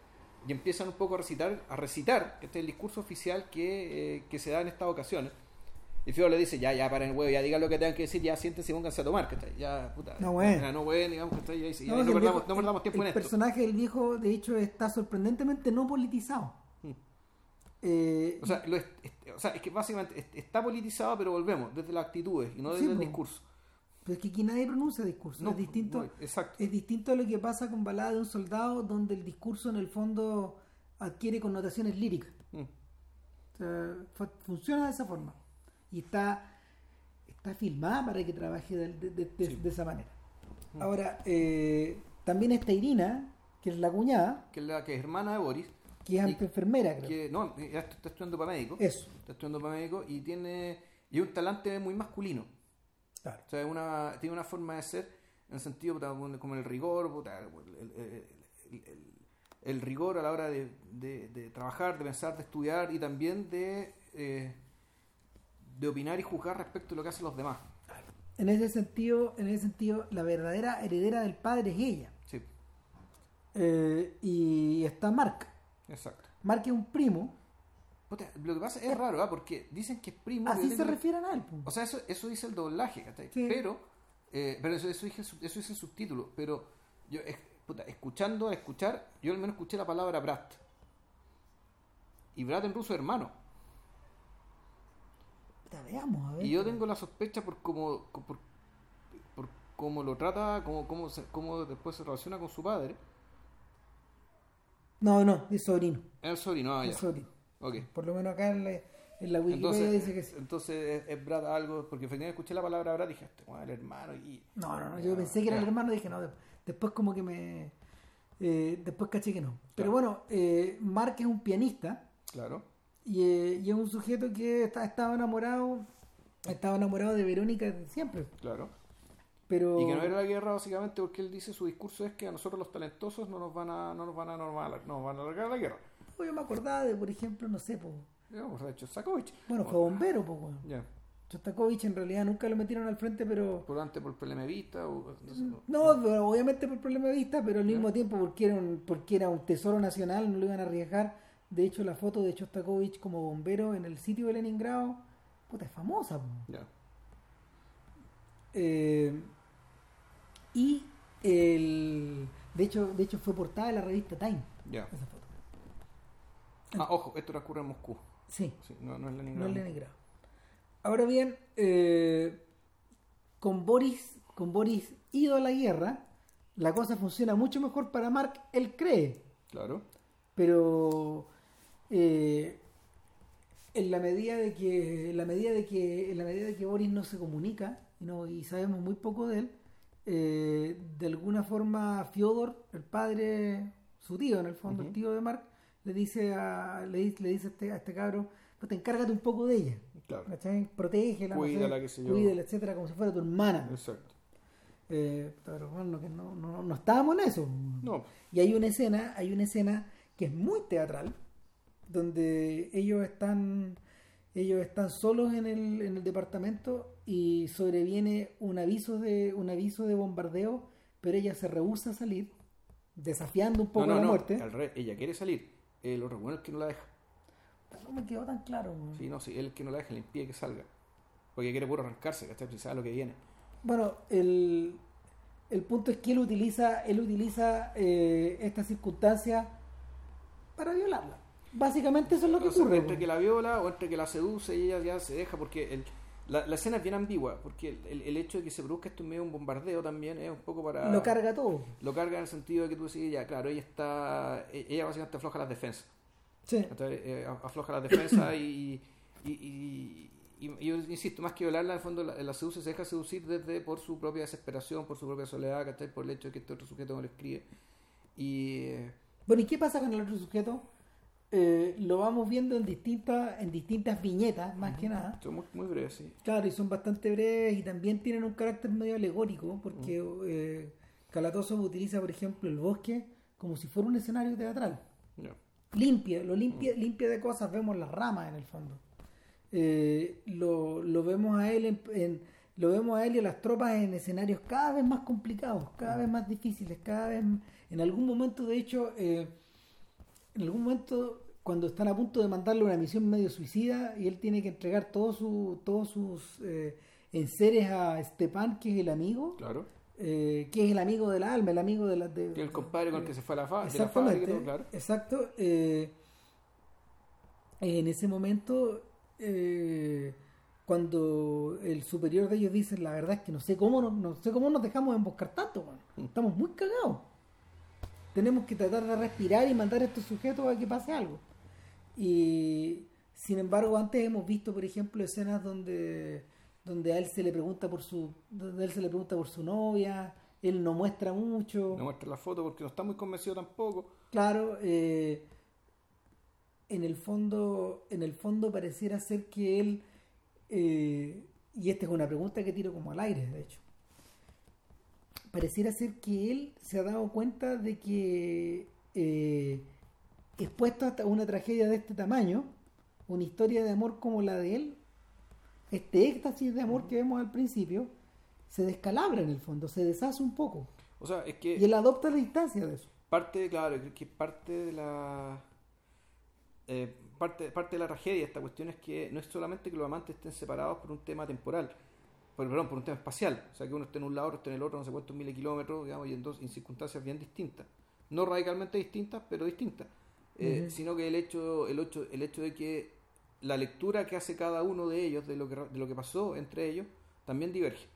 y empiezan un poco a recitar, a recitar este es el discurso oficial que, eh, que se da en estas ocasiones. Y Fidel le dice, ya, ya, paren el huevo, ya digan lo que tengan que decir, ya siéntense y pónganse a tomar, ¿cachai? Ya, puta. No, bueno. ya, no, bueno, digamos, ¿cachai? Y- No, no, el perdamos, viejo- no perdamos tiempo el en esto. personaje del viejo, de hecho, está sorprendentemente no politizado. Mm. Eh, O sea, lo es, es- o sea, es que básicamente es- está politizado, pero volvemos, desde las actitudes y no desde Sí, el po. discurso. Pero es que aquí nadie pronuncia discurso. No, es distinto. no, exacto. Es distinto a lo que pasa con Balada de un soldado, donde el discurso en el fondo adquiere connotaciones líricas. Mm. O sea, fu- funciona de esa forma. Y está, está filmada para que trabaje de, de- de- de- Sí. de esa manera. Ahora, eh, también está Irina, que es la cuñada, Que es la que es hermana de Boris, que es Y- enfermera, creo. que no, está estudiando para médico. Eso. Está estudiando para médico y tiene y un talante muy masculino. Claro. O sea, una, tiene una forma de ser en el sentido puta, como el rigor, puta, el, el- el- el- el rigor a la hora de, de- de trabajar, de pensar, de estudiar y también de, eh, de opinar y juzgar respecto a lo que hacen los demás. En ese sentido, en ese sentido, la verdadera heredera del padre es ella. Sí, Eh, y está Mark. exacto. Mark es un primo. Puta, lo que pasa es raro, ¿ah? porque dicen que es primo. Así se refieren a él. O sea, eso, eso dice el doblaje, ¿cachai? Sí. Pero, eh, pero eso, eso, dice, el eso dice el subtítulo. Pero yo, es- puta, escuchando, a escuchar, yo al menos escuché la palabra brat. Y brat en ruso es hermano. Puta, veamos, a ver. Y yo tengo la sospecha por cómo, por, por cómo lo trata, cómo, cómo, se- cómo después se relaciona con su padre. No, no, es sobrino. Es el sobrino, ah, Es ya. sobrino. Por lo menos acá en la, en la Wikipedia Entonces, dice que sí. entonces es, es Brad algo, porque efectivamente escuché la palabra Brad y dije, este, bueno, el hermano y... No, no, no, yo pensé que era el hermano y dije, no, de- después como que me... eh, después caché que no. Pero Claro. bueno, eh, Mark es un pianista Claro, y, eh, y es un sujeto que está, estaba enamorado estaba enamorado de Verónica desde siempre. claro. Pero... Y que no era la guerra básicamente porque él dice, su discurso es que a nosotros los talentosos no nos van a, no nos van a, normal, no nos van a alargar la guerra. Yo me acordaba de, por ejemplo, no sé, pues, de Sakovic. bueno, fue bombero, pues, bueno. Ya, Shostakovich en realidad nunca lo metieron al frente, pero... por antes por problema de vista o... no sé, no. No, pero obviamente por problema de vista, pero al mismo Ya. tiempo porque era, un, porque era un tesoro nacional, no lo iban a arriesgar. De hecho, la foto de Shostakovich como bombero en el sitio de Leningrado, puta, es famosa. Ya, Eh, y el... De hecho, de hecho fue portada de la revista Time, ya. esa foto. Ah, ojo, esto transcurre en Moscú. Sí, Sí, no, no es no Leningrado. es Leningrado. Ahora bien, eh, con Boris, con Boris ido a la guerra, la cosa funciona mucho mejor para Mark, él cree. Claro, pero eh, en la medida de que en la medida de que en la medida de que Boris no se comunica y no y sabemos muy poco de él eh, de alguna forma Fyodor el padre su tío en el fondo el tío de Mark le dice a le, dice- le dice a este, a este cabro pues te encárgate un poco de ella claro. ¿cachai? protégela no sé, Cuídala, sé yo. cuídala, etcétera como si fuera tu hermana Exacto. Eh, pero bueno que no, no, no estábamos en eso No, y hay una escena, hay una escena que es muy teatral, donde ellos están, ellos están solos en el, en el departamento y sobreviene un aviso de, un aviso de bombardeo, pero ella se rehúsa a salir, desafiando un poco no, no, la muerte. al revés, ella quiere salir. Eh, lo bueno es que no la deja. No me quedó tan claro. Sí, no, sí, él es el que no la deja, le impide que salga. Porque quiere puro arrancarse, ¿cachai? Si sabe lo que viene. Bueno, el, el punto es que él utiliza, él utiliza eh, esta circunstancia para violarla. Básicamente eso es lo que O sea, ocurre. entre que la viola o entre que la seduce y ella ya se deja, porque el- la, la escena es bien ambigua, porque el, el- el hecho de que se produzca esto en medio de un bombardeo también es un poco para... Lo carga todo. Lo carga en el sentido de que tú decís, ya, claro, ella está... e- Ella básicamente afloja las defensas. Sí. Eh, afloja las defensas y, y, y- y- y yo insisto, más que violarla, en el fondo la, la seduce, se deja seducir desde por su propia desesperación, por su propia soledad, ¿cachai? por el hecho de que este otro sujeto no le escribe. Y eh, Bueno, ¿y qué pasa con el otro sujeto? Eh, lo vamos viendo en distintas, en distintas viñetas, más que nada. son muy, muy breves, sí. Claro, y son bastante breves y también tienen un carácter medio alegórico, porque eh, Kalatozov utiliza, por ejemplo, el bosque como si fuera un escenario teatral. Ya. Limpia, lo limpia, limpia de cosas, vemos las ramas en el fondo. Eh, lo, lo vemos a él en, en- lo vemos a él y a las tropas en escenarios cada vez más complicados, cada vez más difíciles, cada vez en algún momento de hecho eh, en algún momento cuando están a punto de mandarle una misión medio suicida y él tiene que entregar todos su, todos sus eh, enseres a Stepan que es el amigo Claro. eh, que es el amigo del alma el amigo de la de, el compadre con el que se fue a la, fa de la fábrica todo, claro. exacto. eh, en ese momento, eh, cuando el superior de ellos dice, la verdad es que no sé cómo nos, no sé cómo nos dejamos emboscar tanto, man. Mm. estamos muy cagados. Tenemos que tratar de respirar y mandar a estos sujetos a que pase algo. Y sin embargo, antes hemos visto, por ejemplo, escenas donde donde a él se le pregunta por su donde a él se le pregunta por su novia, él no muestra mucho. No muestra la foto porque no está muy convencido tampoco. Claro, eh, en el fondo, en el fondo pareciera ser que él, eh, y esta es una pregunta que tiro como al aire, de hecho, pareciera ser que él se ha dado cuenta de que eh, expuesto hasta una tragedia de este tamaño, una historia de amor como la de él, este éxtasis de amor que vemos al principio, se descalabra en el fondo, se deshace un poco, O sea, es que y él adopta la distancia de eso. parte, claro, creo que parte de la eh, parte, parte de la tragedia de esta cuestión es que no es solamente que los amantes estén separados por un tema temporal, por, perdón, por un tema espacial, o sea que uno esté en un lado, otro esté en el otro, no sé cuántos miles de kilómetros, digamos, y en dos en circunstancias bien distintas, no radicalmente distintas, pero distintas, Eh, sino que el hecho, el hecho, el hecho de que la lectura que hace cada uno de ellos de lo que de lo que pasó entre ellos también diverge,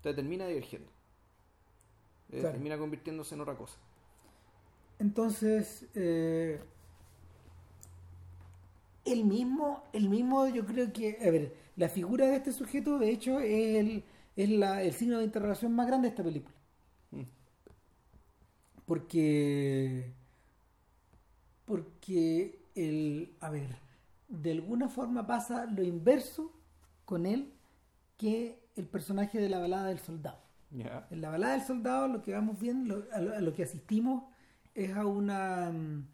o sea, termina divergiendo, Eh, Claro. termina convirtiéndose en otra cosa. Entonces, eh, El mismo, el mismo, yo creo que, a ver, la figura de este sujeto, de hecho, es el, es la, el signo de interrogación más grande de esta película. Mm. Porque, porque el, a ver, de alguna forma pasa lo inverso con él que el personaje de la balada del soldado. Ya. En la balada del soldado lo que vamos viendo, a, lo, a lo que asistimos es a una mm,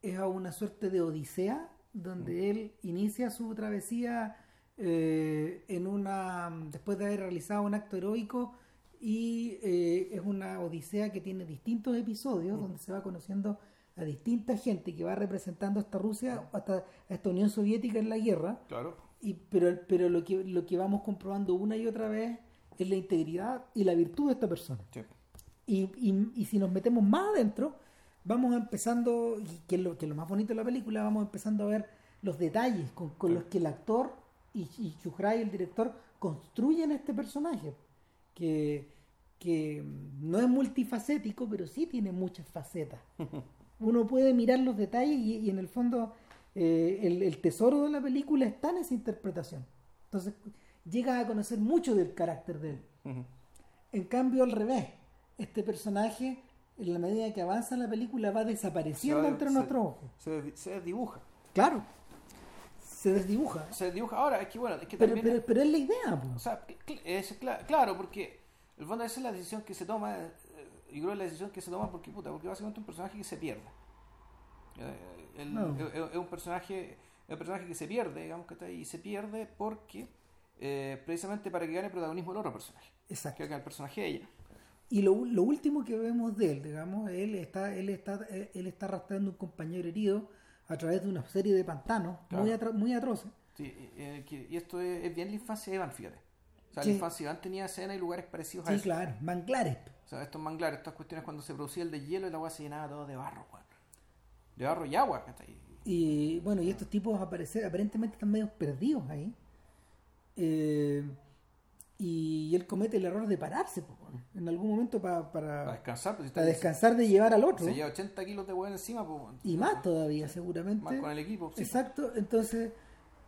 es a una suerte de odisea donde él inicia su travesía eh, en una después de haber realizado un acto heroico y eh, es una odisea que tiene distintos episodios donde se va conociendo a distinta gente que va representando a esta Rusia hasta esta Unión Soviética en la guerra Claro. y, pero pero lo que, lo que vamos comprobando una y otra vez es la integridad y la virtud de esta persona. Sí. Y, y- y si nos metemos más adentro, vamos empezando, que es lo, que es lo más bonito de la película, vamos empezando a ver los detalles con, con los que el actor y, y Chujray, el director, construyen este personaje. Que, que no es multifacético, pero sí tiene muchas facetas. Uno puede mirar los detalles y, y en el fondo eh, el, el tesoro de la película está en esa interpretación. Entonces llega a conocer mucho del carácter de él. En cambio, al revés, este personaje, en la medida que avanza la película, va desapareciendo va- entre nuestros ojos. Se, se dibuja. Claro, se desdibuja. Se dibuja. Ahora, es que bueno, es que Pero, también. pero, pero es la idea. O sea, es claro, porque el fondo esa es la decisión que se toma, eh, yo creo que es la decisión que se toma porque, puta, porque básicamente es un personaje que se pierde. Eh, el- No. es, es un personaje es un personaje que se pierde, digamos que está ahí, y se pierde porque eh, precisamente para que gane protagonismo el otro personaje, Exacto. que gane el personaje de ella. Y lo, lo último que vemos de él, digamos, él está, él está, él está arrastrando un compañero herido a través de una serie de pantanos Claro. muy, atro- muy atroces. Sí, eh, y esto es, es bien la infancia de Evan, fíjate. O sea, Sí. la infancia de Evan tenía escenas y lugares parecidos a Sí, eso. claro, manglares. O sea, estos manglares, estas cuestiones cuando se producía el de hielo y la agua se llenaba todo de barro, weón. De barro y agua. Y bueno, y estos tipos aparecer, aparentemente están medio perdidos ahí. Eh, y él comete el error de pararse po, en algún momento pa- Para para, descansar, pues, para descansar de llevar al otro. Se lleva 80 kilos de hueá encima, weón. Y más todavía, seguramente. Más con el equipo, sí. Exacto, entonces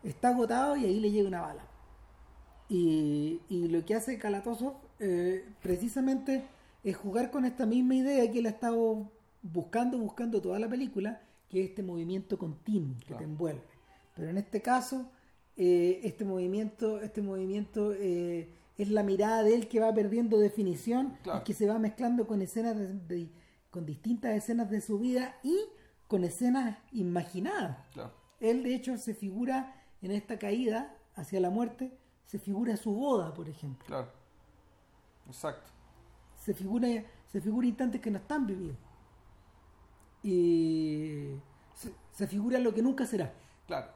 está agotado y ahí le llega una bala. Y, y lo que hace Kalatozov eh, precisamente es jugar con esta misma idea que él ha estado buscando, buscando toda la película, que es este movimiento continuo que Claro. te envuelve. Pero en este caso, eh, este movimiento, este movimiento eh, es la mirada de él que va perdiendo definición Claro. y que se va mezclando con escenas de- de- con distintas escenas de su vida y con escenas imaginadas. Claro. Él, de hecho, se figura en esta caída hacia la muerte, se figura su boda, por ejemplo. Claro. Exacto. Se figura, se figura instantes que no están vividos. Y se, se figura lo que nunca será. Claro.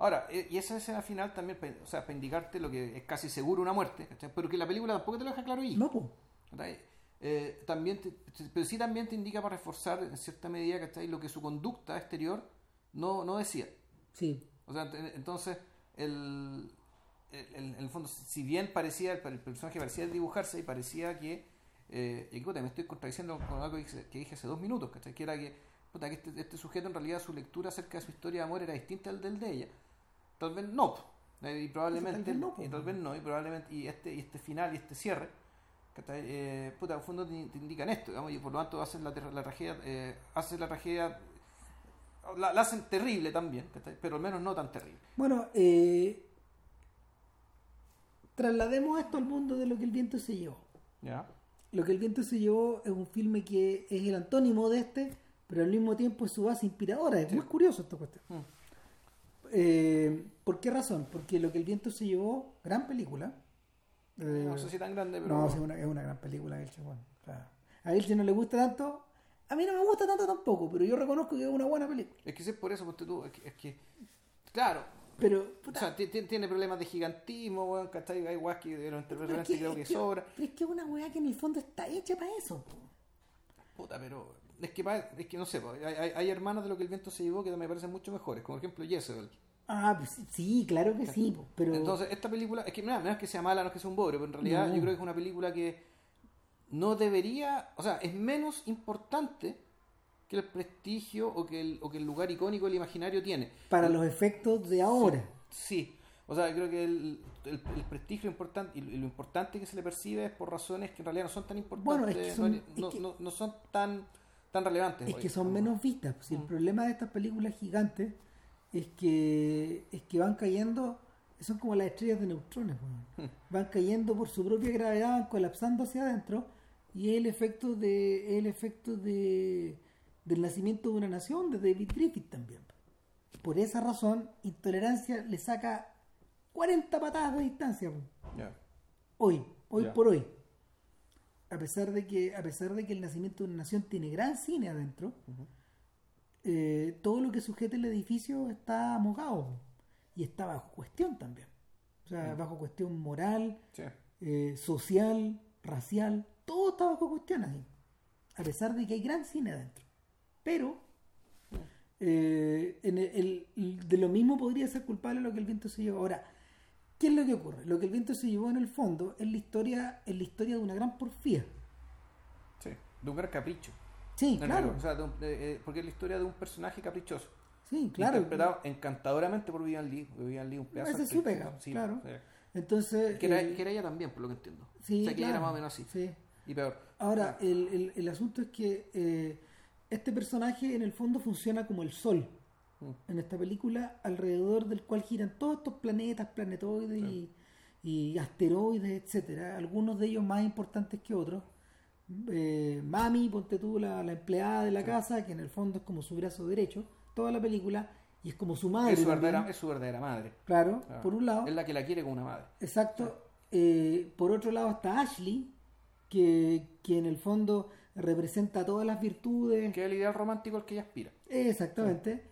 Ahora, eh, y esa escena final también, o sea, para indicarte lo que es casi seguro una muerte, pero que la película tampoco te lo deja claro ahí. No. Eh, también te- pero sí también te indica para reforzar en cierta medida ¿cachai? lo que su conducta exterior no, no decía. Sí. O sea, ent- entonces, el, el- el- en el fondo, si bien parecía, el personaje parecía dibujarse y parecía que, eh, y puta, me estoy contradiciendo con algo que dije, que dije hace dos minutos, ¿cachai? que era que, puta, que este, este sujeto en realidad su lectura acerca de su historia de amor era distinta al del de ella. Tal vez no. Eh, y probablemente, no, y tal vez no, y probablemente, y este, y este final y este cierre, ¿cachai? Eh, puta, el fondo te, te indican esto, digamos, y por lo tanto hacen la, la tragedia, eh, hacen la tragedia la, la hacen terrible también, ¿cachai? pero al menos no tan terrible. Bueno, eh, traslademos esto al mundo de lo que el viento se llevó. ¿Ya? Lo que el viento se llevó es un filme que es el antónimo de este, pero al mismo tiempo es su base inspiradora. Es muy curioso esta cuestión. Mm. Eh, ¿Por qué razón? Porque lo que el viento se llevó, gran película. Eh, No sé si tan grande, pero. no, es una, es una gran película, Vilche, bueno, claro. A Vilche no le gusta tanto. A mí no me gusta tanto tampoco, pero yo reconozco que es una buena película. Es que si es por eso, porque tú. Es que. es que- claro. Pero, O sea, ti- ti- tiene problemas de gigantismo, weón, ¿cachai? Hay guas que que- creo que sobra. pero es que es una weá que en el fondo está hecha para eso. po. Puta, pero. Es que, es que no sé, hay, hay, hermanos de lo que el viento se llevó que me parecen mucho mejores, como por ejemplo Jezebel. Ah, pues sí, claro que sí, pero... Entonces, esta película, es que mira, no es que sea mala, no es que sea un bobre, pero en realidad No. yo creo que es una película que no debería, o sea, es menos importante que el prestigio o que el, o que el lugar icónico del imaginario tiene. Para los efectos de ahora. Sí, o sea, creo que el, el, el prestigio importante y lo importante que se le percibe es por razones que en realidad no son tan importantes, Bueno, es que son- no, es no- que- no- no son tan, tan relevantes. Es hoy. que son menos vistas. Si el Mm. problema de estas películas gigantes es que es que van cayendo, son como las estrellas de neutrones. Mm. van cayendo por su propia gravedad, van colapsando hacia adentro y es el efecto de es el efecto de del nacimiento de una nación de David Griffith también. Por esa razón, Intolerancia le saca 40 patadas de distancia. hoy, hoy por hoy. A pesar de que, a pesar de que el nacimiento de una nación tiene gran cine adentro, eh, todo lo que sujeta el edificio está mojado y está bajo cuestión también. O sea, bajo cuestión moral, Sí. eh, social, racial, todo está bajo cuestión ahí. A pesar de que hay gran cine adentro. Pero eh, en el- el- el- de lo mismo podría ser culpable lo que el viento se llevó. Ahora, ¿qué es lo que ocurre? Lo que el viento se llevó en el fondo es la historia, es la historia de una gran porfía. Sí. De un gran capricho. Sí, claro. O sea, de un- de- eh, porque es la historia de un personaje caprichoso. Sí, claro. Interpretado encantadoramente por Vivian Lee. Vivian Lee, un pedazo Esa de es su pega, claro. sí. Entonces. Que, era, eh, que era ella también, por lo que entiendo. sí, o sea, que era más o menos así. sí. Y peor. Ahora, el, el- el asunto es que eh, este personaje en el fondo funciona como el sol Mm. en esta película, alrededor del cual giran todos estos planetas, planetoides y, y asteroides, etcétera, algunos de ellos más importantes que otros. Eh, Mami, ponte tú la, la empleada de la casa, que en el fondo es como su brazo derecho, toda la película, y es como su madre. Es su, verdadera, es su verdadera madre. Claro, Claro. por un lado. Es la que la quiere como una madre. Exacto. Eh, por otro lado está Ashley, que, que en el fondo representa todas las virtudes. Que es el ideal romántico al que ella aspira. Exactamente.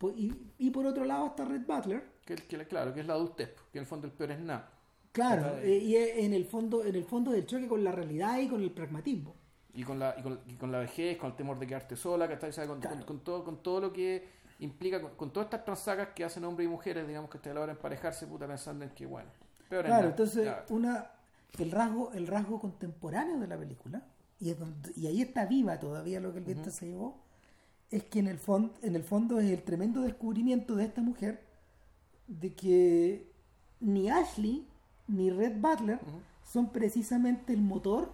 Po- Y, y por otro lado está Red Butler. Que, que, claro, que es la adultez. Que en el fondo el peor es nada. Claro, eh, y en el fondo, en el fondo del choque con la realidad y con el pragmatismo. Y con la, y con, y con la vejez, con el temor de quedarte sola. O sea, con, Claro. con, con todo, con todo lo que implica, con, todas estas transagas que hacen hombres y mujeres, digamos que está a la hora de emparejarse, puta, pensando en que, bueno, peor Claro, entonces una el rasgo el rasgo contemporáneo de la película y, es donde- y ahí está viva todavía lo que el viento se llevó es que en el fondo en el fondo es el tremendo descubrimiento de esta mujer de que ni Ashley ni Red Butler son precisamente el motor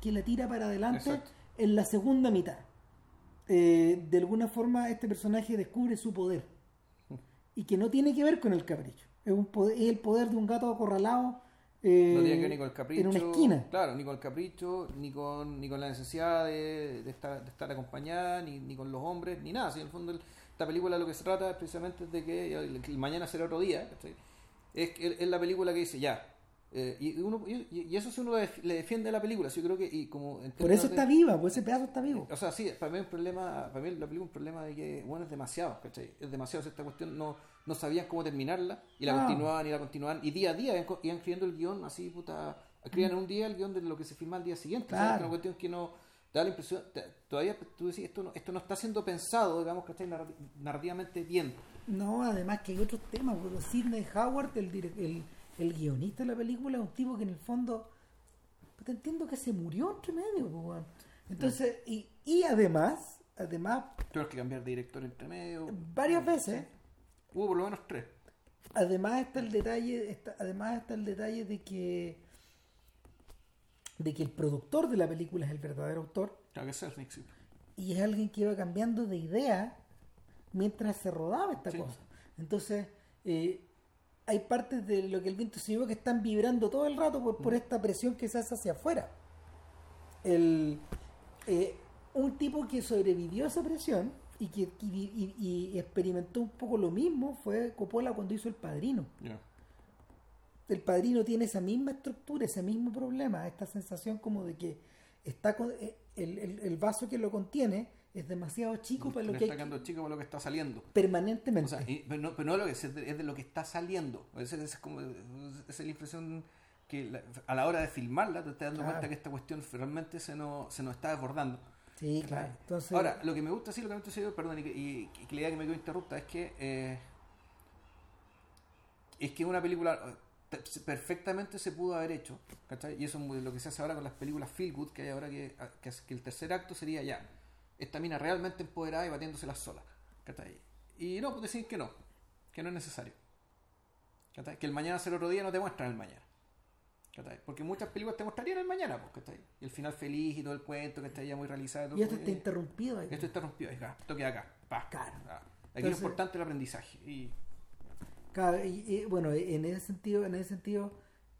que la tira para adelante Exacto. en la segunda mitad. Eh, de alguna forma este personaje descubre su poder y que no tiene que ver con el capricho. Es, un poder- es el poder de un gato acorralado eh, No tiene que ver ni con el capricho. en una esquina Claro, ni con el capricho, ni con, ni con la necesidad de, de estar, de estar acompañada, ni, ni con los hombres, ni nada. Si en el fondo el- esta película lo que se trata es precisamente de que el, el mañana será otro día. ¿cachai? Es, es la película que dice ya. eh, y, uno, y, y eso si uno le def- le defiende a la película. sí, Yo creo que, y como por eso de- está viva por ese pedazo está vivo o sea, sí, para mí es un problema, para mí la película es un problema de que, bueno, es demasiado, ¿cachai? Es demasiado, esta cuestión no, no sabían cómo terminarla, y la Ah. continuaban, y la continuaban, y día a día iban, iban escribiendo el guion así, puta, escribían en un día el guion de lo que se filma al día siguiente, ¿sabes? Claro. Que es una cuestión que no, da la impresión, te- todavía tú decís, esto no, esto no está siendo pensado, digamos, ¿cachai? Narrati- Narrativamente bien. no además que hay otros temas porque Sidney Howard el, el, el guionista de la película es un tipo que en el fondo te entiendo que se murió entre medio weón. entonces y, y además además Tuvieron que cambiar de director entre medio. varias veces Hubo por lo menos tres. además está el detalle está, además está el detalle de que de que el productor de la película es el verdadero autor Claro que Selznick, sí. y es alguien que iba cambiando de idea mientras se rodaba esta Sí. cosa entonces eh, hay partes de lo que el viento se llevó que están vibrando todo el rato por, Mm. por esta presión que se hace hacia afuera el eh, un tipo que sobrevivió a esa presión y que y- y- y experimentó un poco lo mismo fue Coppola cuando hizo El Padrino el padrino tiene esa misma estructura, ese mismo problema, esta sensación como de que está con- eh, el, el- el vaso que lo contiene es demasiado chico para lo que está quedando chico para lo que está saliendo. permanentemente. O sea, y- pero, no, pero no lo que es, es de, es de lo que está saliendo. Esa es, como, es la impresión que la- a la hora de filmarla te estás dando Claro. cuenta que esta cuestión realmente se nos, se nos está desbordando. Sí, claro. Ahora, lo que me gusta, sí, lo que me gusta, perdón, y, que- la idea que me quedo interrupta es que eh, es que una película eh, pe- perfectamente se pudo haber hecho, ¿cachai? Y eso es lo que se hace ahora con las películas feel good que hay ahora que, es- que el tercer acto sería ya. esta mina realmente empoderada y batiéndose las solas. ¿cachai? Y no, pues decir que no, que no es necesario. Que el mañana ser otro día no te muestran el mañana. ¿Cachai? Porque muchas películas te mostrarían el mañana, pues, ¿cachai? Y el final feliz y todo el cuento que está ya muy realizado. todo Y esto está interrumpido ahí. esto está interrumpido, acá, esto queda acá. Pa. Claro. Ah. Aquí Entonces- lo importante es el aprendizaje. Y, Claro, y, y, bueno, en ese sentido, en ese sentido,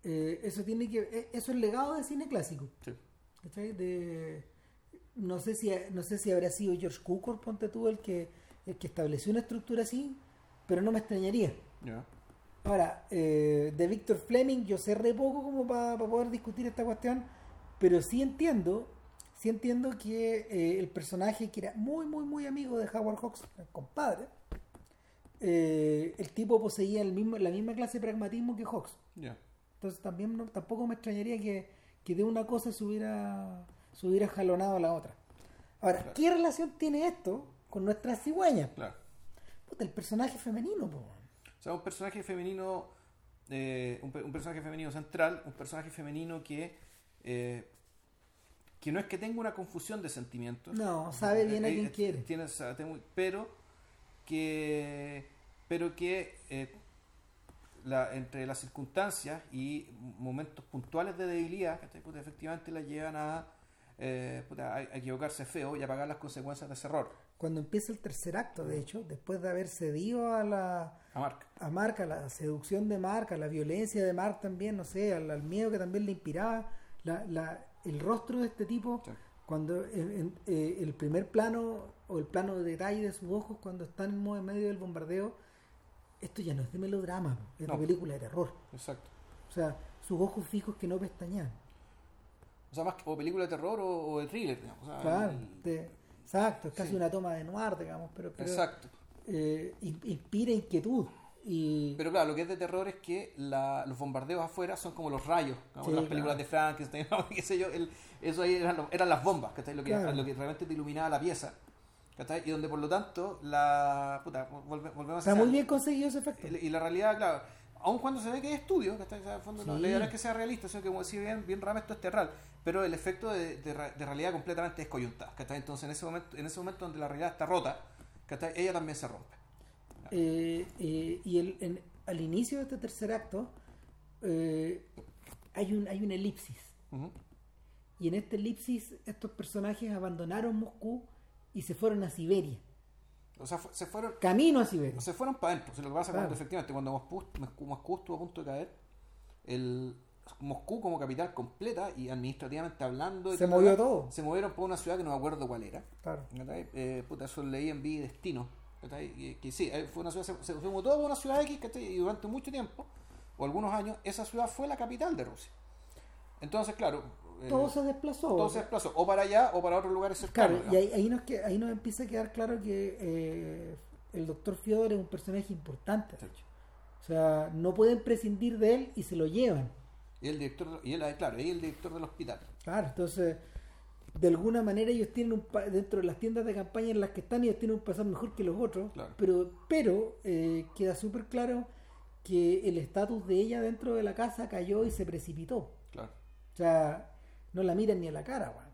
eh, eso tiene que, eh, eso es legado del cine clásico. sí. ¿cachai? De, no sé si no sé si habrá sido George Cukor, ponte tú, el que, el que estableció una estructura así, pero no me extrañaría. Ahora, eh, de Victor Fleming yo sé re poco como para poder discutir esta cuestión, pero sí entiendo, sí entiendo que eh, el personaje que era muy, muy, muy amigo de Howard Hawks, el compadre, eh, el tipo poseía el mismo, la misma clase de pragmatismo que Hawks. Entonces también no- tampoco me extrañaría que, que de una cosa se hubiera, se hubiera jalonado a la otra. Ahora, Claro. ¿qué relación tiene esto con nuestras cigüeñas? Claro. Puta, el personaje femenino, po. O sea, un personaje femenino, eh, un, un personaje femenino central, un personaje femenino que, eh, que no es que tenga una confusión de sentimientos. No, sabe bien a Eh, quién eh, quiere. tiene- sabe muy- pero que, pero que eh, la- entre las circunstancias y momentos puntuales de debilidad. Puta, efectivamente la llevan a, eh, puta, a, a equivocarse feo y a pagar las consecuencias de ese error. Cuando empieza el tercer acto, de hecho, después de haber cedido a la A Mark. a Mark, a la seducción de Mark, a la violencia de Mark también, no sé, al, al miedo que también le inspiraba la, la- el rostro de este tipo, Sí. cuando en- en- eh, el primer plano o el plano de detalle de sus ojos cuando están en medio del bombardeo, esto ya no es de melodrama, es No. de película de terror. Exacto. O sea, sus ojos fijos que no pestañean. O sea, más que o película de terror o, o de thriller, digamos. O sea, Claro, el- de- exacto, es casi Sí. una toma de noir, digamos, pero, pero, Exacto. eh, in- inspira inquietud. Y, Pero claro, lo que es de terror es que la- los bombardeos afuera son como los rayos, como Sí, las películas claro. de Frankenstein, qué sé yo, el- eso ahí eran, eran las bombas, ¿cachai? Lo que, Claro. lo que realmente te iluminaba la pieza, ¿cachai? Y donde por lo tanto, la. Puta, volve- volvemos está a muy bien conseguido ese efecto. Y la realidad, claro, aun cuando se ve que es estudio, ¿cachai? O sea, en el fondo, no, la idea no es que sea realista, sino que como decía bien, bien Rama, esto es terral, pero el efecto de, de realidad completamente descoyuntada, ¿cachai? Entonces, en ese momento, en ese momento donde la realidad está rota, ¿cachai? Ella también se rompe. Eh, eh, y el- en- al inicio de este tercer acto eh, hay, un, hay una elipsis. Y en esta elipsis estos personajes abandonaron Moscú y se fueron a Siberia. O sea, fue- se fueron, Camino a Siberia. se fueron para adentro. O sea, lo que pasa Claro. cuando efectivamente cuando Moscú, Moscú, estuvo a punto de caer, el Moscú como capital completa y administrativamente hablando, Se todo, movió todo. se movieron por una ciudad que no me acuerdo cuál era. Claro. Eh, puta, eso leí en Vi Destino. Y- Que, sí, eh, fue una ciudad, se, se, se mudó toda una ciudad X, y durante mucho tiempo, o algunos años, esa ciudad fue la capital de Rusia. Entonces, claro, eh, Todo se desplazó. todo se desplazó o para allá o para otros lugares cercanos. Claro, y ahí, ahí nos, ahí nos empieza a quedar claro que eh, el doctor Fiodor es un personaje importante. de hecho. O sea, no pueden prescindir de él y se lo llevan. Y el director, y él, claro, y el director del hospital. Claro, entonces, de alguna manera ellos tienen un dentro de las tiendas de campaña en las que están, ellos tienen un pasar mejor que los otros, Claro. pero, pero eh, queda súper claro que el estatus de ella dentro de la casa cayó y se precipitó. Claro. O sea, no la miran ni a la cara, weón.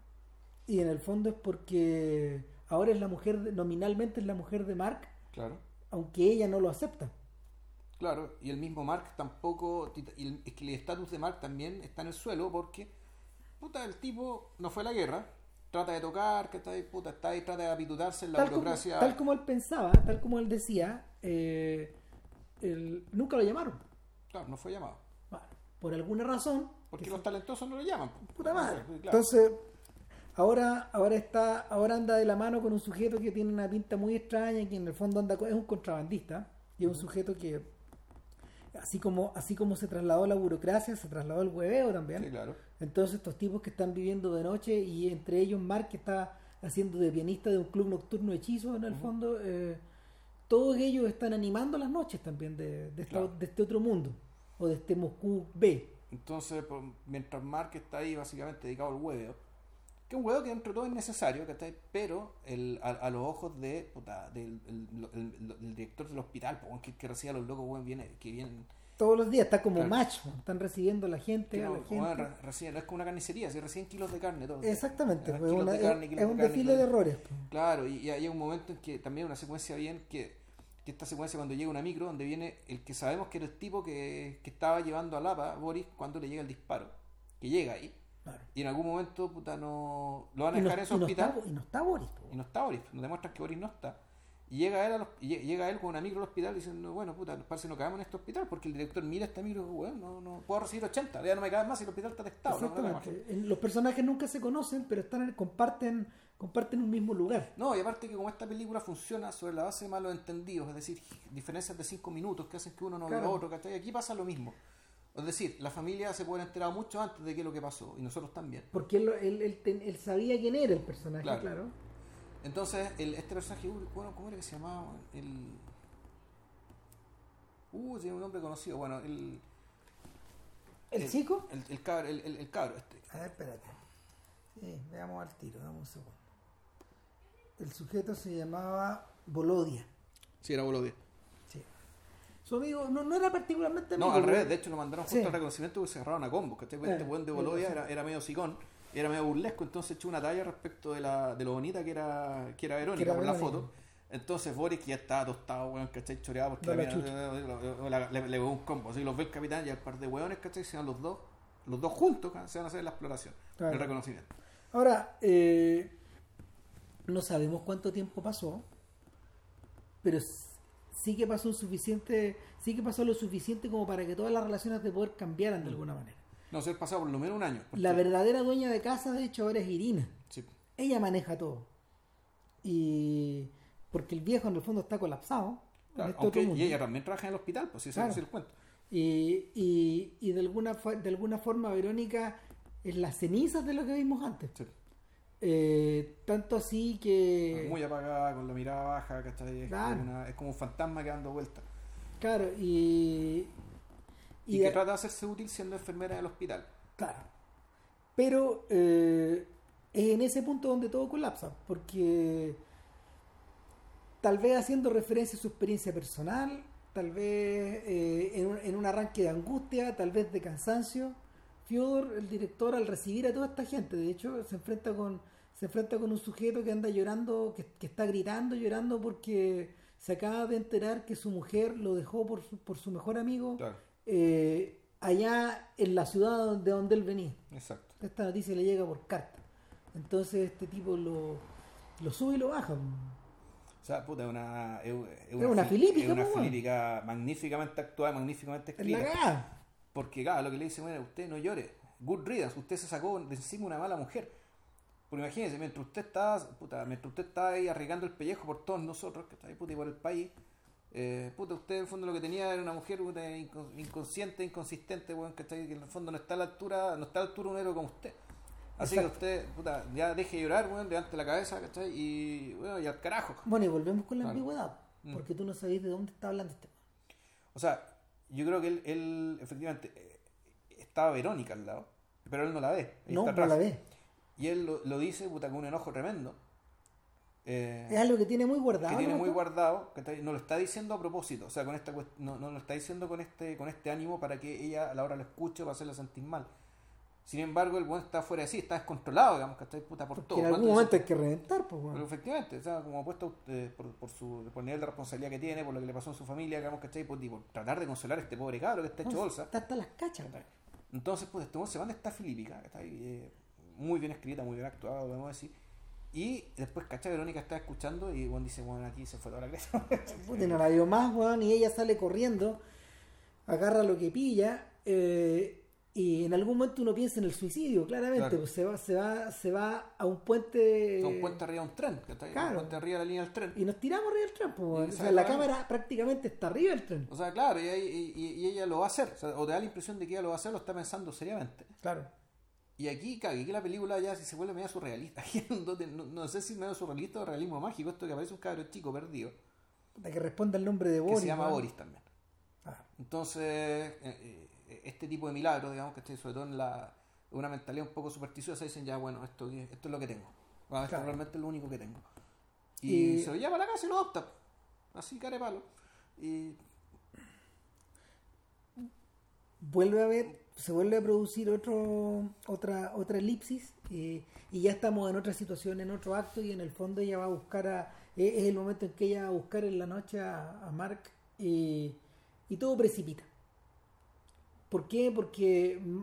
Y en el fondo es porque ahora es la mujer, de- nominalmente es la mujer de Mark, Claro. aunque ella no lo acepta. Claro, y el mismo Mark tampoco, y el- es que el estatus de Mark también está en el suelo porque, puta, el tipo no fue a la guerra, trata de tocar, que está ahí, puta, está ahí, trata de apitutarse en la Tal como, burocracia. tal como él pensaba, tal como él decía, eh, él- nunca lo llamaron. Claro, no fue llamado. Bueno, por alguna razón, Porque que los talentosos no lo llaman. Puta madre. Claro. Entonces, ahora, ahora está, ahora anda de la mano con un sujeto que tiene una pinta muy extraña, que en el fondo anda es un contrabandista, y es un sujeto que así como, así como se trasladó la burocracia, se trasladó el hueveo también. Sí, claro. Entonces estos tipos que están viviendo de noche y entre ellos Mark que está haciendo de pianista de un club nocturno hechizo en el fondo, eh, todos ellos están animando las noches también de, de, esta- Claro. de este otro mundo o de este Moscú B. Entonces, pues, mientras Mark está ahí básicamente dedicado al hueveo, que es un huevo que entre todo es necesario, ¿cachai? Pero el, a, a los ojos de, puta, del el, el- el- el director del hospital, po, que, que recibe a los locos weón, viene, que vienen Todos los días, está como Claro. weón. están recibiendo a la gente, Que a no, la gente. bueno, re- recién, no es como una carnicería, si recién kilos de carne. Todo. Exactamente, pues, una- de carne, es, de un carne, desfile de errores. Claro, y, y hay un momento en que también una secuencia bien que, que esta secuencia cuando llega una micro donde viene el que sabemos que era el tipo que, que estaba llevando a Lapa, Boris, cuando le llega el disparo. Que llega ahí. Claro. Y en algún momento, puta, no. Lo van a no, dejar en ese no hospital. está, y no está Boris. Y no está Boris, nos demuestran que Boris no está. Y llega él, a los- y llega él con una micro al hospital diciendo, bueno, puta, parece que no cabemos en este hospital porque el director mira esta micro bueno, no, no puedo recibir 80, ya no me cabe más y el hospital está testado. no me cabe más". Exactamente. En- Los personajes nunca se conocen, pero están en- comparten, comparten un mismo lugar. No, y aparte que como esta película funciona sobre la base de malos entendidos, es decir, diferencias de 5 minutos que hacen que uno no vea a otro, ¿cachai? Aquí pasa lo mismo. Es decir, la familia se puede enterado mucho antes de qué es lo que pasó, y nosotros también. Porque él, él- él él sabía quién era el personaje, Claro. claro. Entonces, el, este personaje, bueno, ¿cómo era que se llamaba? El... Uh, tiene un nombre conocido, bueno, el... ¿El, El- chico? El, el cabro, el, el, el cabro este. A ver, espérate. Sí, veamos al tiro, dame un segundo. El sujeto se llamaba Bolodia. Sí, era Bolodia. Sí. Su amigo no, no era particularmente amigo. No, al revés, de hecho lo mandaron justo Sí. al reconocimiento porque se agarraron a combos, Eh, este buen de Bolodia era, era medio sicón, era medio burlesco, entonces echó una talla respecto de, la, de lo bonita que era, que era Verónica Que era por la foto. Entonces Boris, ya estaba tostado, weón, ¿cachai? Choreado porque la la mina- la- le, le un combo. Así los ve el capitán y al par de hueones, ¿cachai? Se van los dos, los dos juntos, ¿cachai? se van a hacer la exploración, Claro. el reconocimiento. Ahora, eh, no sabemos cuánto tiempo pasó, pero sí que pasó suficiente, sí que pasó lo suficiente como para que todas las relaciones de poder cambiaran de alguna manera. No, se pasado por lo menos un año. porque- La verdadera dueña de casa, de hecho, ahora es Irina. sí. Ella maneja todo. Y porque el viejo en el fondo está colapsado. Claro, este aunque- y ella también trabaja en el hospital, pues sí, ese Claro. es el cuento. Y, y, y de, alguna, de alguna forma Verónica es las cenizas de lo que vimos antes. Sí. Eh, tanto así que... Muy apagada, con la mirada baja, ¿cachai? Es, Claro. como una- es como un fantasma que dando vueltas. Claro, y... Y, y que de- trata de hacerse útil siendo enfermera del hospital. Claro. Pero eh, es en ese punto donde todo colapsa, porque tal vez haciendo referencia a su experiencia personal, tal vez eh, en, un, en un arranque de angustia, tal vez de cansancio, Fyodor, el director, al recibir a toda esta gente, de hecho, se enfrenta con se enfrenta con un sujeto que anda llorando, que, que está gritando, llorando porque se acaba de enterar que su mujer lo dejó por su, por su mejor amigo Claro, eh, allá en la ciudad de donde él venía. exacto. Esta noticia le llega por carta. Entonces este tipo lo, lo sube y lo baja. O sea, puta, es una, es, es una fi- filípica, es una pues, filípica magníficamente actuada, magníficamente Es la escrita. Porque, claro, lo que le dice, bueno, usted no llore. Good riddance, usted se sacó de encima una mala mujer. Porque imagínese, mientras usted está, puta, mientras usted está ahí arriesgando el pellejo por todos nosotros, que está ahí, puta, y por el país, eh, puta, usted en el fondo lo que tenía era una mujer puta, inconsciente, inconsistente, weón, que, que en el fondo no está a la altura, no está a la altura un héroe como usted. Así Exacto. que usted, puta, ya deje de llorar, weón, levante la cabeza, ¿cachai? Y, bueno, y al carajo. Bueno, y volvemos con la ambigüedad. Mm. Porque tú no sabes de dónde está hablando este. O sea, yo creo que él, él efectivamente, eh, estaba Verónica al lado, pero él no la ve. No, no atrás. la ve. Y él lo, lo dice, puta, con un enojo tremendo. Eh, Es algo que tiene muy guardado. que tiene ¿no? muy guardado, que está- no lo está diciendo a propósito, o sea, con esta no, no lo está diciendo con este, con este ánimo para que ella a la hora lo escuche o para hacerla sentir mal. Sin embargo, el buen está fuera de sí, está descontrolado, digamos, que está puta por Porque todo. en algún ¿Cuánto momento hay que reventar, pues, pero bueno. efectivamente, o sea, como puesto eh, por, por su por nivel de responsabilidad que tiene, por lo que le pasó en su familia, digamos, ¿cachai? Por, y por tratar de consolar a este pobre cabro que está hecho bolsa. Está hasta las cachas. ¿cachai? Entonces, pues, este weón se manda esta filípica, ¿cachai? Eh, muy bien escrita, muy bien actuada, podemos decir. Y después, ¿cachai? Verónica está escuchando y Juan dice, bueno, aquí se fue toda la cresta. Puta, no la vio más, weón, y ella sale corriendo, agarra lo que pilla, eh, y en algún momento uno piensa en el suicidio, claramente, Claro. pues se va, se va, se va a un puente Está un puente arriba de un tren, ¿cachai? Claro. Un puente arriba de la línea del tren. y nos tiramos arriba del tren, pues, o sea, la cámara prácticamente está arriba del tren. O sea, claro, y, y- y ella lo va a hacer, o, sea, o te da la impresión de que ella lo va a hacer, lo está pensando seriamente. Claro. Y aquí, cague, aquí la película ya se vuelve medio surrealista. No, no sé si medio surrealista o realismo mágico, esto que aparece un cabro chico perdido, Puta, que responda el nombre de que Boris. se llama. Boris también. Ah, Entonces, eh, eh, este tipo de milagros, digamos, que sobre todo en la, una mentalidad un poco supersticiosa, dicen ya, bueno, esto, esto es lo que tengo. Bueno, esto Claro. realmente es lo único que tengo. Y, Y- se lo lleva a la casa y lo adopta. Así, care palo. Y vuelve a ver, se vuelve a producir otro, otra, otra elipsis eh, y ya estamos en otra situación, en otro acto y en el fondo ella va a buscar a, es es el momento en que ella va a buscar en la noche a, a Mark y todo precipita. ¿Por qué? Porque mm,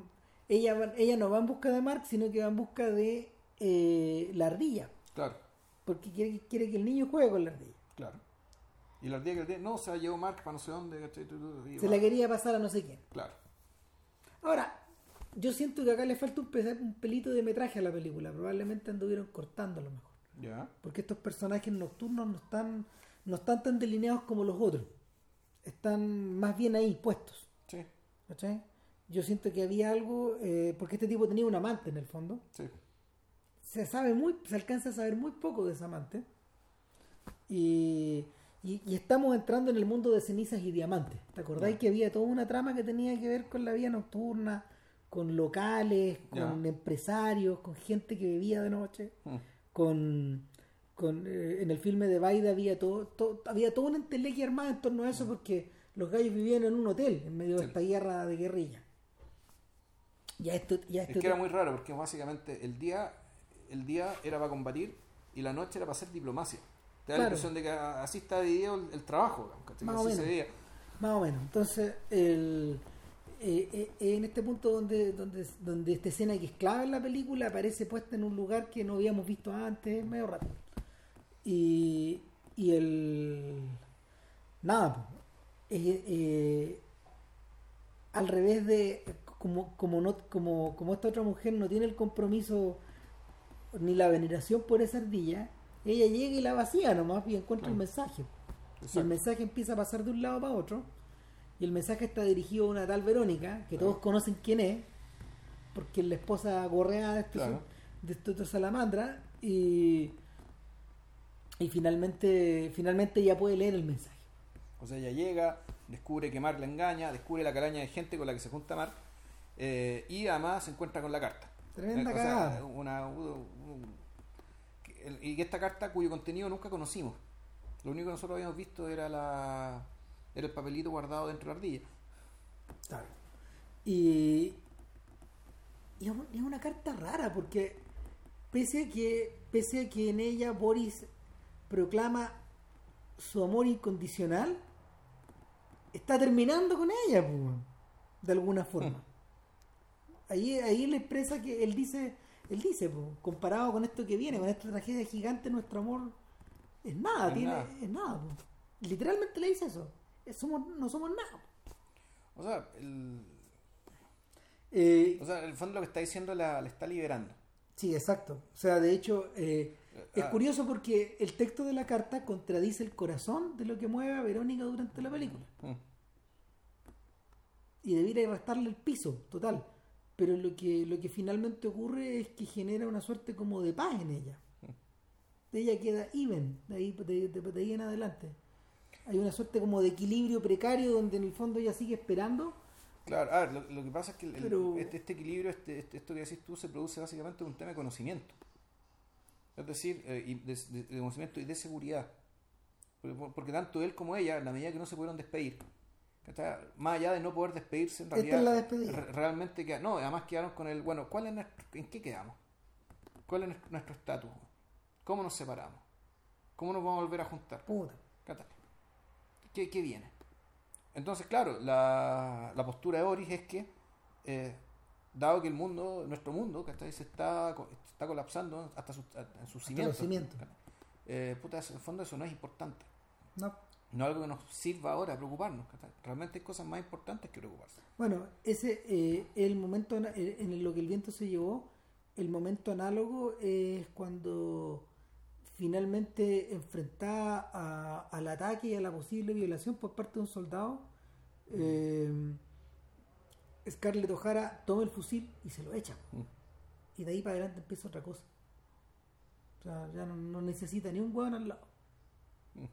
ella, ella no va en busca de Mark, sino que va en busca de eh, la ardilla, Claro, porque quiere, quiere que el niño juegue con la ardilla. claro. Y la ardilla que día, no, se la llevó Mark para no sé dónde, Se la quería pasar a no sé quién. Claro. Ahora, yo siento que acá le falta un, pe- un pelito de metraje a la película. Probablemente anduvieron cortando a lo mejor. Ya. Porque estos personajes nocturnos no están, no están tan delineados como los otros. Están más bien ahí, puestos. Yo siento que había algo, eh, porque este tipo tenía un amante en el fondo. sí. Se sabe muy, se alcanza a saber muy poco de ese amante. Y, y- y estamos entrando en el mundo de cenizas y diamantes. ¿Te acordáis que había toda una trama que tenía que ver con la vida nocturna, con locales, con empresarios, con gente que bebía de noche? Mm. con, con, eh, en el filme de Baida había todo, todo- había toda una entelequia armada en torno a eso porque los gallos vivían en un hotel en medio de Sí. esta guerra de guerrilla. Ya esto, ya Es esto que era muy raro porque básicamente el día, el día era para combatir y la noche era para hacer diplomacia. Te da la impresión de que así está dividido el, el trabajo. Más Así o se menos. más o menos. Entonces, el, eh, eh, en este punto donde, donde, donde esta escena que es clave en la película aparece puesta en un lugar que no habíamos visto antes, es medio rato. Y, y el... Nada. Eh, eh, al revés de como como no como como esta otra mujer no tiene el compromiso ni la veneración por esa ardilla ella llega y la vacía nomás y encuentra el Claro. mensaje y el mensaje empieza a pasar de un lado para otro y el mensaje está dirigido a una tal Verónica que todos conocen quién es porque es la esposa gorreada de este, Claro. de este otro salamandra y y finalmente finalmente ella puede leer el mensaje O sea, ella llega, descubre que Mark la engaña, descubre la calaña de gente con la que se junta Mark eh, y además se encuentra con la carta. Tremenda Eh, o sea, cagada. una, y esta carta cuyo contenido nunca conocimos. Lo único que nosotros habíamos visto era la era el papelito guardado dentro de la ardilla. Claro. Y, y es una carta rara porque pese a que pese a que en ella Boris proclama su amor incondicional, está terminando con ella, pues, de alguna forma. Ahí, ahí le expresa que él dice, él dice, pues, comparado con esto que viene, con esta tragedia gigante, nuestro amor es nada, Es tiene, nada. es nada. pues. Literalmente le dice eso. Es- Somos, no somos nada. O sea, el, Eh, o sea, en el fondo lo que está diciendo la, la está liberando. Sí, exacto. O sea, de hecho, eh, es Ah. curioso porque el texto de la carta contradice el corazón de lo que mueve a Verónica durante la película. Mm. Y debiera restarle el piso, total. Pero lo que, lo que finalmente ocurre es que genera una suerte como de paz en ella. Ella queda even, de ahí, de, de- de ahí en adelante. Hay una suerte como de equilibrio precario donde en el fondo ella sigue esperando. Claro, a ver, lo, lo que pasa es que el- Pero- este, este equilibrio, este, este- esto que decís tú, se produce básicamente de un tema de conocimiento. Es decir, eh, de, de- de conocimiento y de seguridad. Porque, porque tanto él como ella, en la medida que no se pudieron despedir, ¿cachai? más allá de no poder despedirse, en Esta realidad, es la despedida. re- realmente queda- no, además quedaron con el, bueno, ¿cuál es nuestro- ¿en qué quedamos? ¿Cuál es nuestro- estatus? ¿Cómo nos separamos? ¿Cómo nos vamos a volver a juntar? Puta. ¿Qué, qué viene? Entonces, claro, la, la postura de Boris es que, eh, dado que el mundo, nuestro mundo, ¿cachai? Se está, está colapsando hasta sus, en sus cimientos. ¿cachai? Eh, puta, en el fondo eso no es importante. No. No es algo que nos sirva ahora a preocuparnos. ¿cachai? Realmente hay cosas más importantes que preocuparse. Bueno, ese eh, el momento ana- eh, en lo que el viento se llevó, el momento análogo es cuando finalmente enfrentada a- al ataque y a la posible violación por parte de un soldado, eh, Scarlett O'Hara toma el fusil y se lo echa. Mm. Y de ahí para adelante empieza otra cosa. O sea, ya no, no necesita ni un hueón al lado. Mm.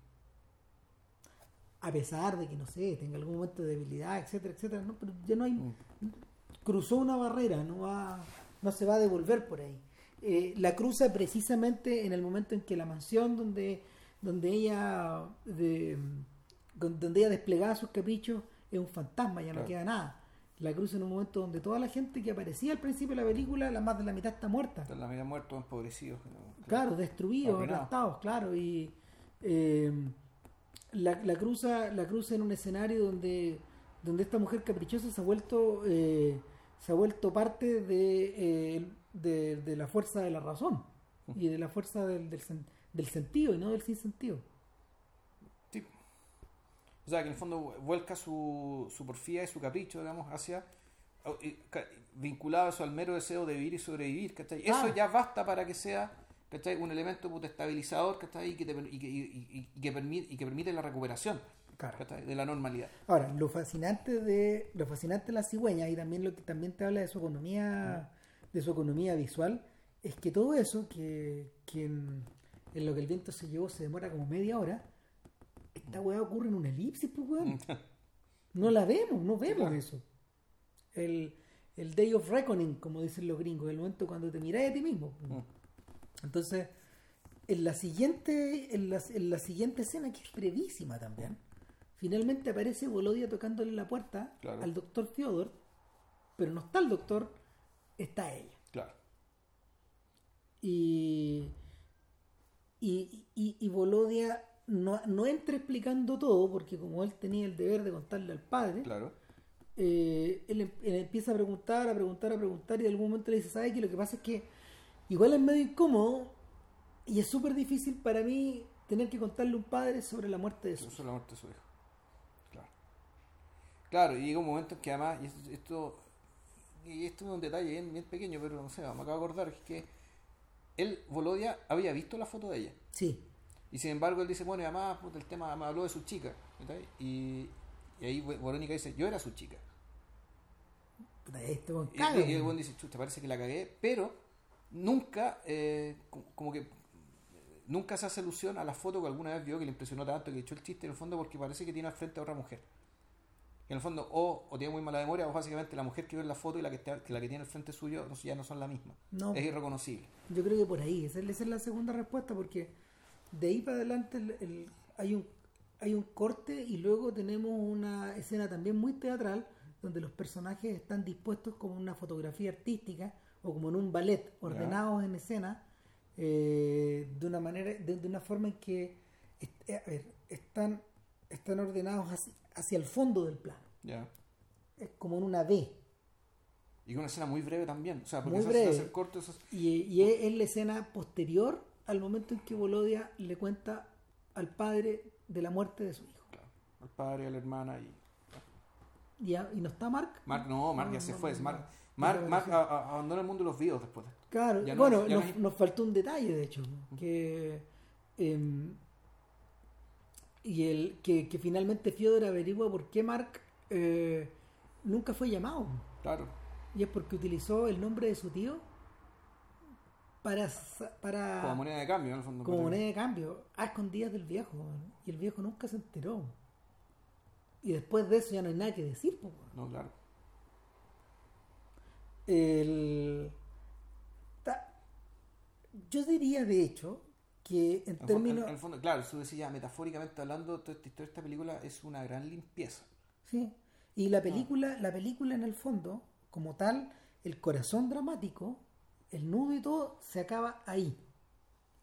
A pesar de que, no sé, tenga algún momento de debilidad, etcétera, etcétera, ¿no? pero ya no hay, Mm. cruzó una barrera, no va, no se va a devolver por ahí. Eh, la cruza precisamente en el momento en que la mansión donde, donde ella de- donde ella desplegaba sus caprichos es un fantasma, ya no queda nada. La cruz en un momento donde toda la gente que aparecía al principio de la película, la más de la mitad está muerta. La mitad muertos, empobrecidos. Claro, destruidos, aplastados, claro. Y eh, la, la, cruza, la cruza en un escenario donde, donde esta mujer caprichosa se ha vuelto, eh, se ha vuelto parte de, eh, de, de, la fuerza de la razón y de la fuerza del, del, del sentido y no del sinsentido. O sea, que en el fondo vuelca su, su porfía y su capricho, digamos, hacia vinculado a eso al mero deseo de vivir y sobrevivir, ¿cachai? Eso ah. ya basta para que sea ¿cachai? un elemento puto, estabilizador ¿cachai? Y, que te, y, que, y, y, que permite, y que permite la recuperación de la normalidad. Ahora, lo fascinante de lo fascinante de la cigüeña y también lo que también te habla de su economía de su economía visual es que todo eso que, que en, lo que el viento se llevó se demora como media hora esta weá ocurre en una elipsis pues weón. No la vemos no vemos eso. El, el day of reckoning como dicen los gringos el momento cuando te miras a ti mismo. Entonces en la siguiente en la, en la siguiente escena que es brevísima también finalmente aparece Volodia tocándole la puerta al doctor Fyodor pero no está el doctor está ella. Claro. Y, y, y, Volodia no, no, entra explicando todo, porque como él tenía el deber de contarle al padre, claro. Eh, él, empieza a preguntar, a preguntar, a preguntar, y en algún momento le dice, ¿sabes qué? Lo que pasa es que igual es medio incómodo y es súper difícil para mí tener que contarle a un padre sobre la muerte de su hijo. Sobre la muerte de su hijo. Claro. Claro, y llega un momento en que además, y esto, y esto es un detalle bien, bien pequeño, pero no sé, me acabo de acordar, es que él, Volodia, había visto la foto de ella. Sí. Y sin embargo él dice, bueno, y además el tema me habló de su chica. Y, y, ahí Verónica dice, yo era su chica. Esto y, y, el buen dice, te parece que la cagué, pero nunca, eh, como que nunca se hace alusión a la foto que alguna vez vio que le impresionó tanto que echó el chiste en el fondo porque parece que tiene al frente a otra mujer en el fondo o, o, tiene muy mala memoria o básicamente la mujer que ve en la foto y la que, está, la que tiene al frente suyo ya no son la misma. No. Es irreconocible. Yo creo que por ahí, esa es la segunda respuesta porque de ahí para adelante el, hay, un, hay un corte y luego tenemos una escena también muy teatral donde los personajes están dispuestos como una fotografía artística o como en un ballet, ordenados en escena eh, de una manera, de, una forma en que eh, están, están ordenados así hacia el fondo del plano. Ya. Es como en una B. Y una escena muy breve también. O sea, porque muy breve. y, es, la escena posterior al momento en que Volodia le cuenta al padre de la muerte de su hijo. Claro. Al padre, a la hermana y. Ya, ¿Y no está Mark? Mark no, Mark ya se fue. Mark, Mark, Mark abandona el mundo de los vivos después. Claro, bueno, nos, faltó un detalle, de hecho, que em, y el que, que finalmente Fyodor averigua por qué Mark eh, nunca fue llamado. Claro. Y es porque utilizó el nombre de su tío para, para como moneda de cambio, en el fondo. Como moneda de cambio, a escondidas del viejo. Y el viejo nunca se enteró. Y después de eso ya no hay nada que decir. No, claro. El... Yo diría, de hecho, que en, términos... En, el fondo, claro, tú decías metafóricamente hablando, toda esta historia de esta película es una gran limpieza. Sí, y la película, la película en el fondo, como tal, el corazón dramático, el nudo y todo, se acaba ahí.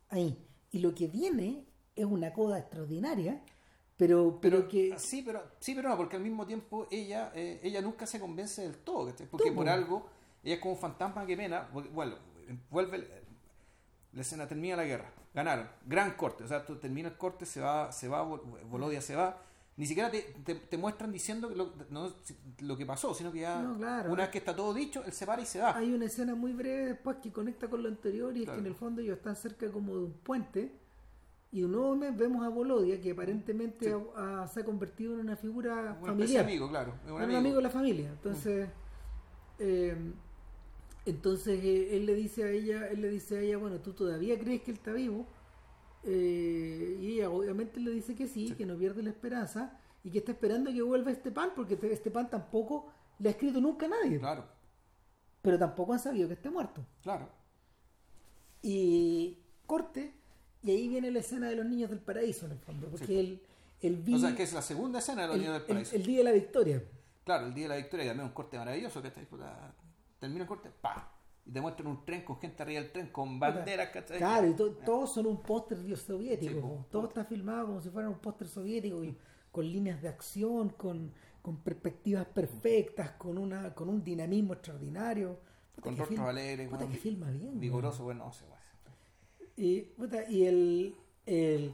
Ahí. Y lo que viene es una coda extraordinaria, pero, pero, que... Sí, pero, sí, pero no, porque al mismo tiempo ella, eh, ella nunca se convence del todo, porque por algo, ella es como un fantasma que pena, bueno, vuelve, la escena termina la guerra ganaron. Gran corte. O sea, termina el corte, se va, se va, Volodia se va. Ni siquiera te, te, muestran diciendo lo, no, lo que pasó, sino que ya una vez que está todo dicho, él se para y se va. Hay una escena muy breve después que conecta con lo anterior y es que en el fondo ellos están cerca como de un puente y de nuevo vemos a Volodia que aparentemente se ha convertido en una figura un familiar. amigo, claro. Un, amigo. de la familia. Entonces, eh, entonces eh, él le dice a ella, él le dice a ella, bueno, tú todavía crees que él está vivo. Eh, y ella obviamente le dice que sí, que no pierde la esperanza y que está esperando que vuelva este pan, porque este, este pan tampoco le ha escrito nunca a nadie. Claro. Pero tampoco han sabido que esté muerto. Claro. Y corte, y ahí viene la escena de los niños del paraíso, en el fondo, porque el, el, O sea, que es la segunda escena de los niños del paraíso. El, día de la victoria. claro, el día de la victoria, y también un corte maravilloso, ¿cachai? Puta, termina el corte, pa Y te muestran un tren con gente arriba del tren, con banderas, ¿cachai? Claro, y to- todos son un póster soviético. Sí, po. todo está filmado como si fuera un póster soviético, y con líneas de acción, con, con perspectivas perfectas, con una con un dinamismo extraordinario. Puta, Con rostros alegres, puta, que filma bien. vigoroso, bueno, no sé. Y, puta, y el, el-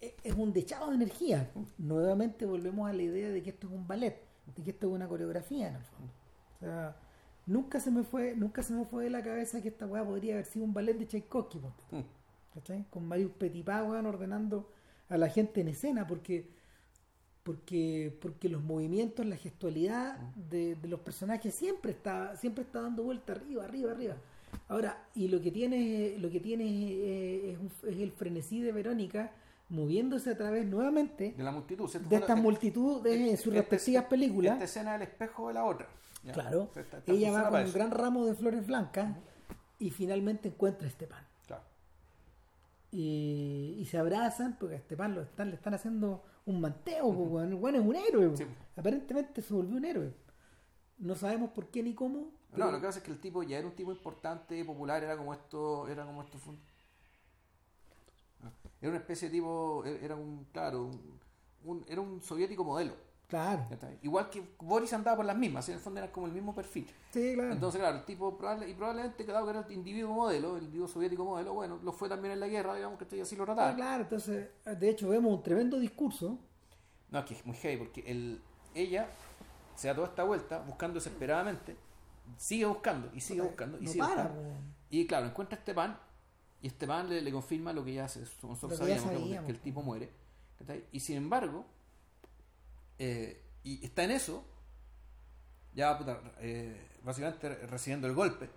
e- es un dechado de energía. Nuevamente volvemos a la idea de que esto es un ballet, de que esto es una coreografía en el fondo. O sea, nunca se me fue, nunca se me fue de la cabeza que esta weá podría haber sido un ballet de Tchaikovsky, ponte Mm. ¿cachai? Con Marius Petipa, weón, ordenando a la gente en escena, porque porque porque los movimientos, la gestualidad de, de los personajes siempre está siempre está dando vuelta arriba, arriba, arriba. Ahora, y lo que tiene lo que tiene eh, es, un- es el frenesí de Verónica moviéndose a través nuevamente De la multitud, de esta multitud de sus este- respectivas películas. Esta escena del espejo de la otra. ¿Ya? Claro, Esta- esta ella va con un gran ramo de flores blancas y finalmente encuentra este pan. Claro. Y, y se abrazan porque a Esteban lo están, le están haciendo un manteo, po, weón. el weón es un héroe. Sí. aparentemente se volvió un héroe. No sabemos por qué ni cómo. pero- No, lo que pasa es que el tipo ya era un tipo importante, popular, era como esto, era como esto. fue- Era una especie de tipo, era un, claro, un, un- era un soviético modelo. Claro. Igual que Boris andaba por las mismas, en el fondo eran como el mismo perfil. sí, claro. Entonces, claro, el tipo, probable- y probablemente cada que era el individuo modelo, el individuo soviético modelo, bueno, lo fue también en la guerra, digamos que así lo Ah, trataban. claro, entonces, de hecho, vemos un tremendo discurso. No, es que es muy heavy, porque el, ella se da toda esta vuelta buscando desesperadamente, sigue buscando y sigue buscando y no sigue para, buscando. Y claro, encuentra este pan y este pan le, le confirma lo que ya se- nosotros sabíamos, que- sabíamos. que el tipo muere. Y sin embargo, eh, y está en eso, ya puta, eh, básicamente recibiendo el golpe.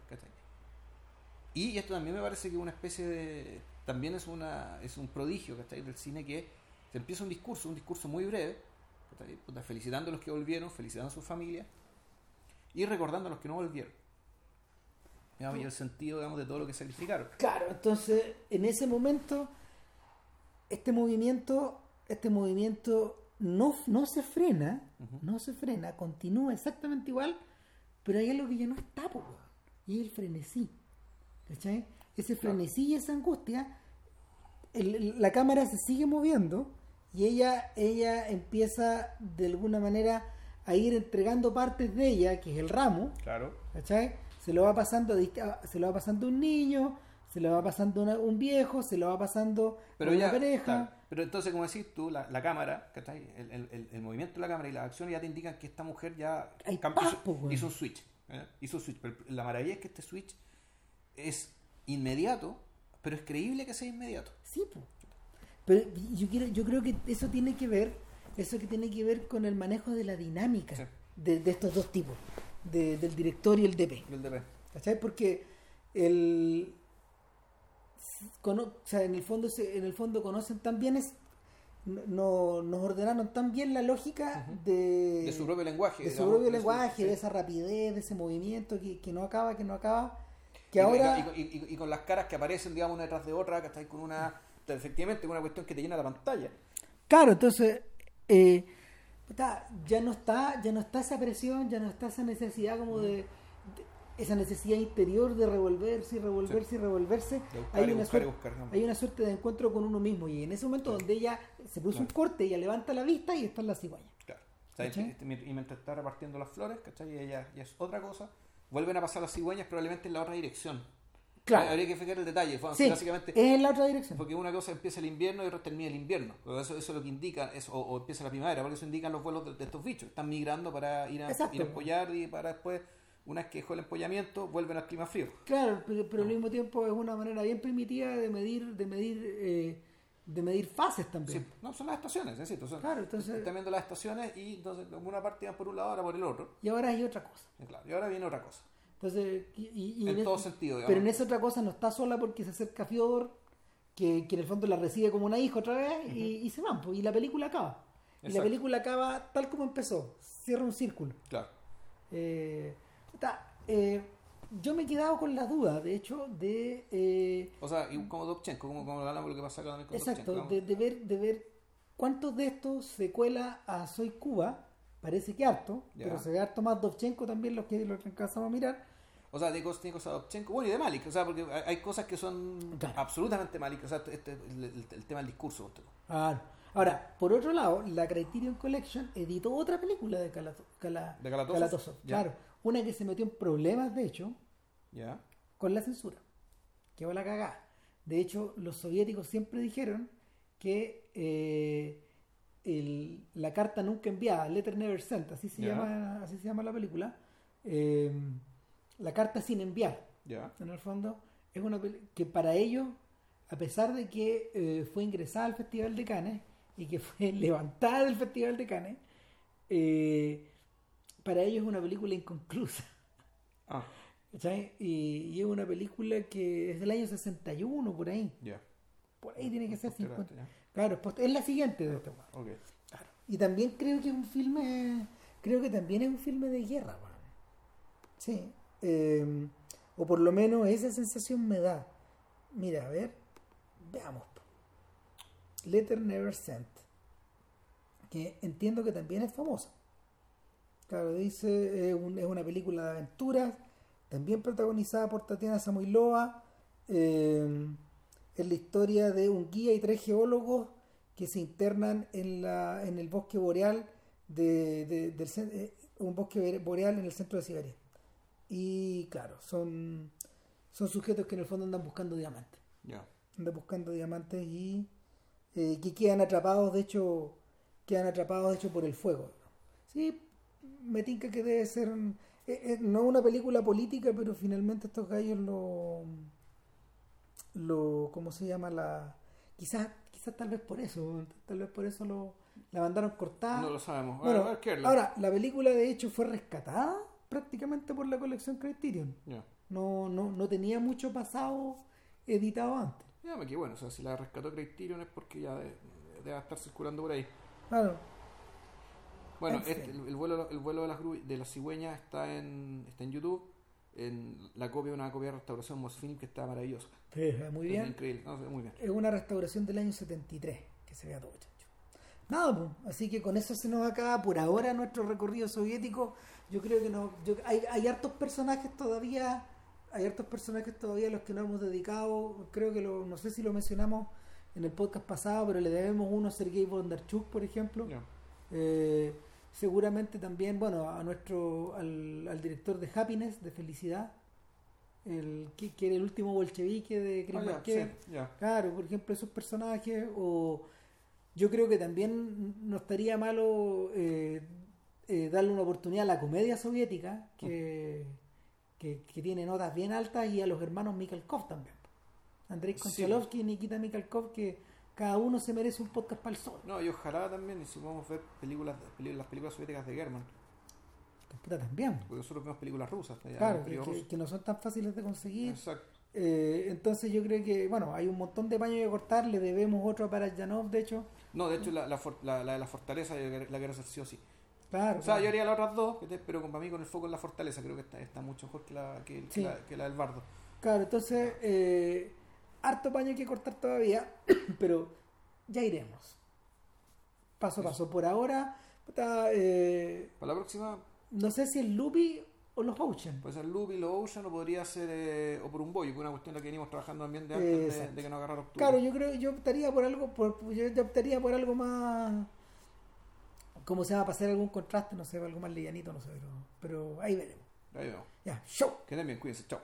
Y esto también me parece que es una especie de. También es una es un prodigio ¿cachai? del cine que se empieza un discurso, un discurso muy breve. Puta, felicitando a los que volvieron, felicitando a sus familias y recordando a los que no volvieron. Y el sentido digamos, de todo lo que sacrificaron. Claro, entonces en ese momento este movimiento, este movimiento no, no se frena, no se frena, continúa exactamente igual, pero hay algo que ya no está, po, y es el frenesí. ¿Cachai? Ese frenesí y esa angustia, el- el- la cámara se sigue moviendo y ella, ella empieza de alguna manera a ir entregando partes de ella, que es el ramo, Claro. ¿cachai? Se lo va pasando a- se lo va pasando a un niño, se lo va pasando una- un viejo, se lo va pasando Pero una ya, pareja. claro. pero entonces, como decís tú, la, la cámara, ¿cachai? El, el, movimiento de la cámara y las acciones ya te indican que esta mujer ya cam- paz, hizo, un switch. ¿eh? Hizo un switch. Pero la maravilla es que este switch es inmediato, pero es creíble que sea inmediato. Sí, po. Pero yo quiero, yo creo que eso tiene que ver, eso que tiene que ver con el manejo de la dinámica Sí. de, de estos dos tipos, de- del director y el DP. El DP. ¿Cachai? Porque el cono- o sea, en el fondo en el fondo conocen tan bien es no, nos ordenaron tan bien la lógica de, De su propio lenguaje. de su digamos, propio de su- lenguaje, de esa rapidez, de ese movimiento que, que no acaba, que no acaba, que Y ahora y, con- y- y- y con las caras que aparecen, digamos, una detrás de otra, que estáis con una. Efectivamente, una cuestión que te llena la pantalla. Claro, entonces eh, ya no está, ya no está esa presión, ya no está esa necesidad como de- esa necesidad interior de revolverse y revolverse y revolverse. Buscar Hay una, buscar suerte, buscar, hay una suerte de encuentro con uno mismo y en ese momento donde ella se puso un corte, ella levanta la vista y está en la cigüeña. Claro. O sea, ¿Cachai? este- y mientras está repartiendo las flores, ¿cachai? Y ella ya es otra cosa. Vuelven a pasar las cigüeñas probablemente en la otra dirección. Claro. Habría que fijar el detalle. Sí, Básicamente, es en la otra dirección. porque una cosa empieza el invierno y otra termina el invierno. Eso, eso es lo que indica, es, o, o empieza la primavera, porque eso indican los vuelos de, de estos bichos. Están migrando para ir a, Exacto. ir a empollar y para después, una vez que dejó el empollamiento, vuelven al clima frío. Claro, pero, pero al mismo tiempo es una manera bien primitiva de medir, de medir, eh, de medir fases también. Sí, no, son las estaciones, es decir, son, Claro, entonces- están viendo las estaciones y entonces una parte van por un lado, ahora por el otro. Y ahora hay otra cosa. Y, claro, y ahora viene otra cosa. Entonces, y, y- En todo sentido, digamos. Pero en esa otra cosa no está sola porque se acerca Fiodor, que, que en el fondo la recibe como una hija otra vez, y, y se van, y la película acaba. Y la película acaba tal como empezó, cierra un círculo. Claro. Eh, eh, yo me he quedado con la duda, de hecho, de... eh, O sea, y como Dobchenko, como, como hablamos de lo que pasa con exacto, Dobchenko, de, de ver, de ver cuántos de estos se cuela a Soy Cuba parece que harto, Ya. pero se ve harto más Dovchenko también los que, los que alcanzamos a mirar. O sea, de Kostnikov a Dobchenko, bueno, y de Malik, o sea, porque hay cosas que son Claro. absolutamente Malik, o sea, este, el, el- el tema del discurso. Ah, Ahora, por otro lado, la Criterion Collection editó otra película de, Kalato- Kala- ¿De. Claro, una que se metió en problemas, de hecho, ¿Ya? con la censura. Que va la cagada. De hecho, los soviéticos siempre dijeron que eh, el- la carta nunca enviada, Letter Never Sent, así se, Ya. llama, así se llama la película, eh, la carta sin enviar, ¿Ya? en el fondo, es una que para ellos, a pesar de que eh, fue ingresada al Festival de Cannes y que fue levantada del Festival de Cannes, eh, para ellos es una película inconclusa. Ah, ¿cachai? Y, y es una película que es del año 61, por ahí. ya. Por ahí tiene que ser Posterior a 50. este, Claro, es la siguiente de este weón. ya. Ok. Claro. Y también creo que es un filme, creo que también es un filme de guerra, weón. Sí. eh, o por lo menos esa sensación me da. Mira, a ver, veamos. Letter Never Sent. Que entiendo que también es famosa. Claro, dice, es, un- es una película de aventuras, también protagonizada por Tatiana Samoilova. eh, es la historia de un guía y tres geólogos que se internan en, la, en el bosque boreal de, de- del cen- eh, un bosque boreal en el centro de Siberia. Y claro, son, son sujetos que en el fondo andan buscando diamantes. Andan buscando diamantes y eh, que quedan atrapados, de hecho, quedan atrapados de hecho por el fuego. Sí, me tinca que debe ser eh, eh, no una película política, pero finalmente estos gallos lo lo ¿cómo se llama? la quizás quizás tal vez por eso, tal vez por eso lo la mandaron cortada. No lo sabemos. Bueno, a ver, ¿qué es la- ahora, la película de hecho fue rescatada prácticamente por la colección Criterion. No, no, no tenía mucho pasado editado antes. Ya, que bueno, o sea, si la rescató Criterion es porque ya de- debe estar circulando por ahí. Claro. Bueno, este, el, el vuelo, el vuelo de las, de las cigüeñas está en, está en YouTube. En la copia, una copia de restauración Mosfilm que está maravillosa. Sí, muy Es bien. increíble, no, sé, muy bien. Es una restauración del año 73, que se vea todo chancho. Nada, pues, así que con eso se nos acaba por ahora nuestro recorrido soviético. Yo creo que no, yo- hay, hay hartos personajes todavía, hay hartos personajes todavía a los que no hemos dedicado. Creo que lo, no sé si lo mencionamos en el podcast pasado, pero le debemos uno a Sergei Bondarchuk, por ejemplo. Eh, seguramente también, bueno, a nuestro, al, al director de Happiness, de Felicidad, el que, que era el último bolchevique de Chris Ah, sí, ya. Claro, por ejemplo, esos personajes, o yo creo que también no estaría malo eh, eh, darle una oportunidad a la comedia soviética, que, que, que tiene notas bien altas, y a los hermanos Mikhalkov también. Andrei Sí. Konchalovsky y Nikita Mikhalkov, que cada uno se merece un podcast para el sol. No, y ojalá también, y si podemos ver películas, peli- las películas soviéticas de German, Puta, también. porque nosotros vemos películas rusas. Claro, que, películas que- no son tan fáciles de conseguir. Exacto. Eh, entonces yo creo que, bueno, hay un montón de paños que cortar, le debemos otro a Parajanov, de hecho. No, de hecho, la, la, la, la de la fortaleza la quiero hacer sí o sí. Claro, O sea, claro. yo haría las otras dos, pero para mí con el foco en la fortaleza creo que está, está mucho mejor que la, que, que Sí. la, que la del bardo. Claro, entonces, eh, harto paño que cortar todavía, pero ya iremos. Paso a paso. Por ahora, puta, eh, Para la próxima no sé si es Lupi o los Ocean. puede ser Loopy, lo Ocean o podría ser eh, o por un es una cuestión en la que venimos trabajando también de antes de, de que no agarrar octubre. Claro, yo creo yo optaría por algo, por, yo optaría por algo más, ¿cómo se llama? Para hacer algún contraste, no sé, algo más livianito, no sé, pero, pero ahí veremos. Ahí vemos. Ya, show. Que bien, cuídense, chao.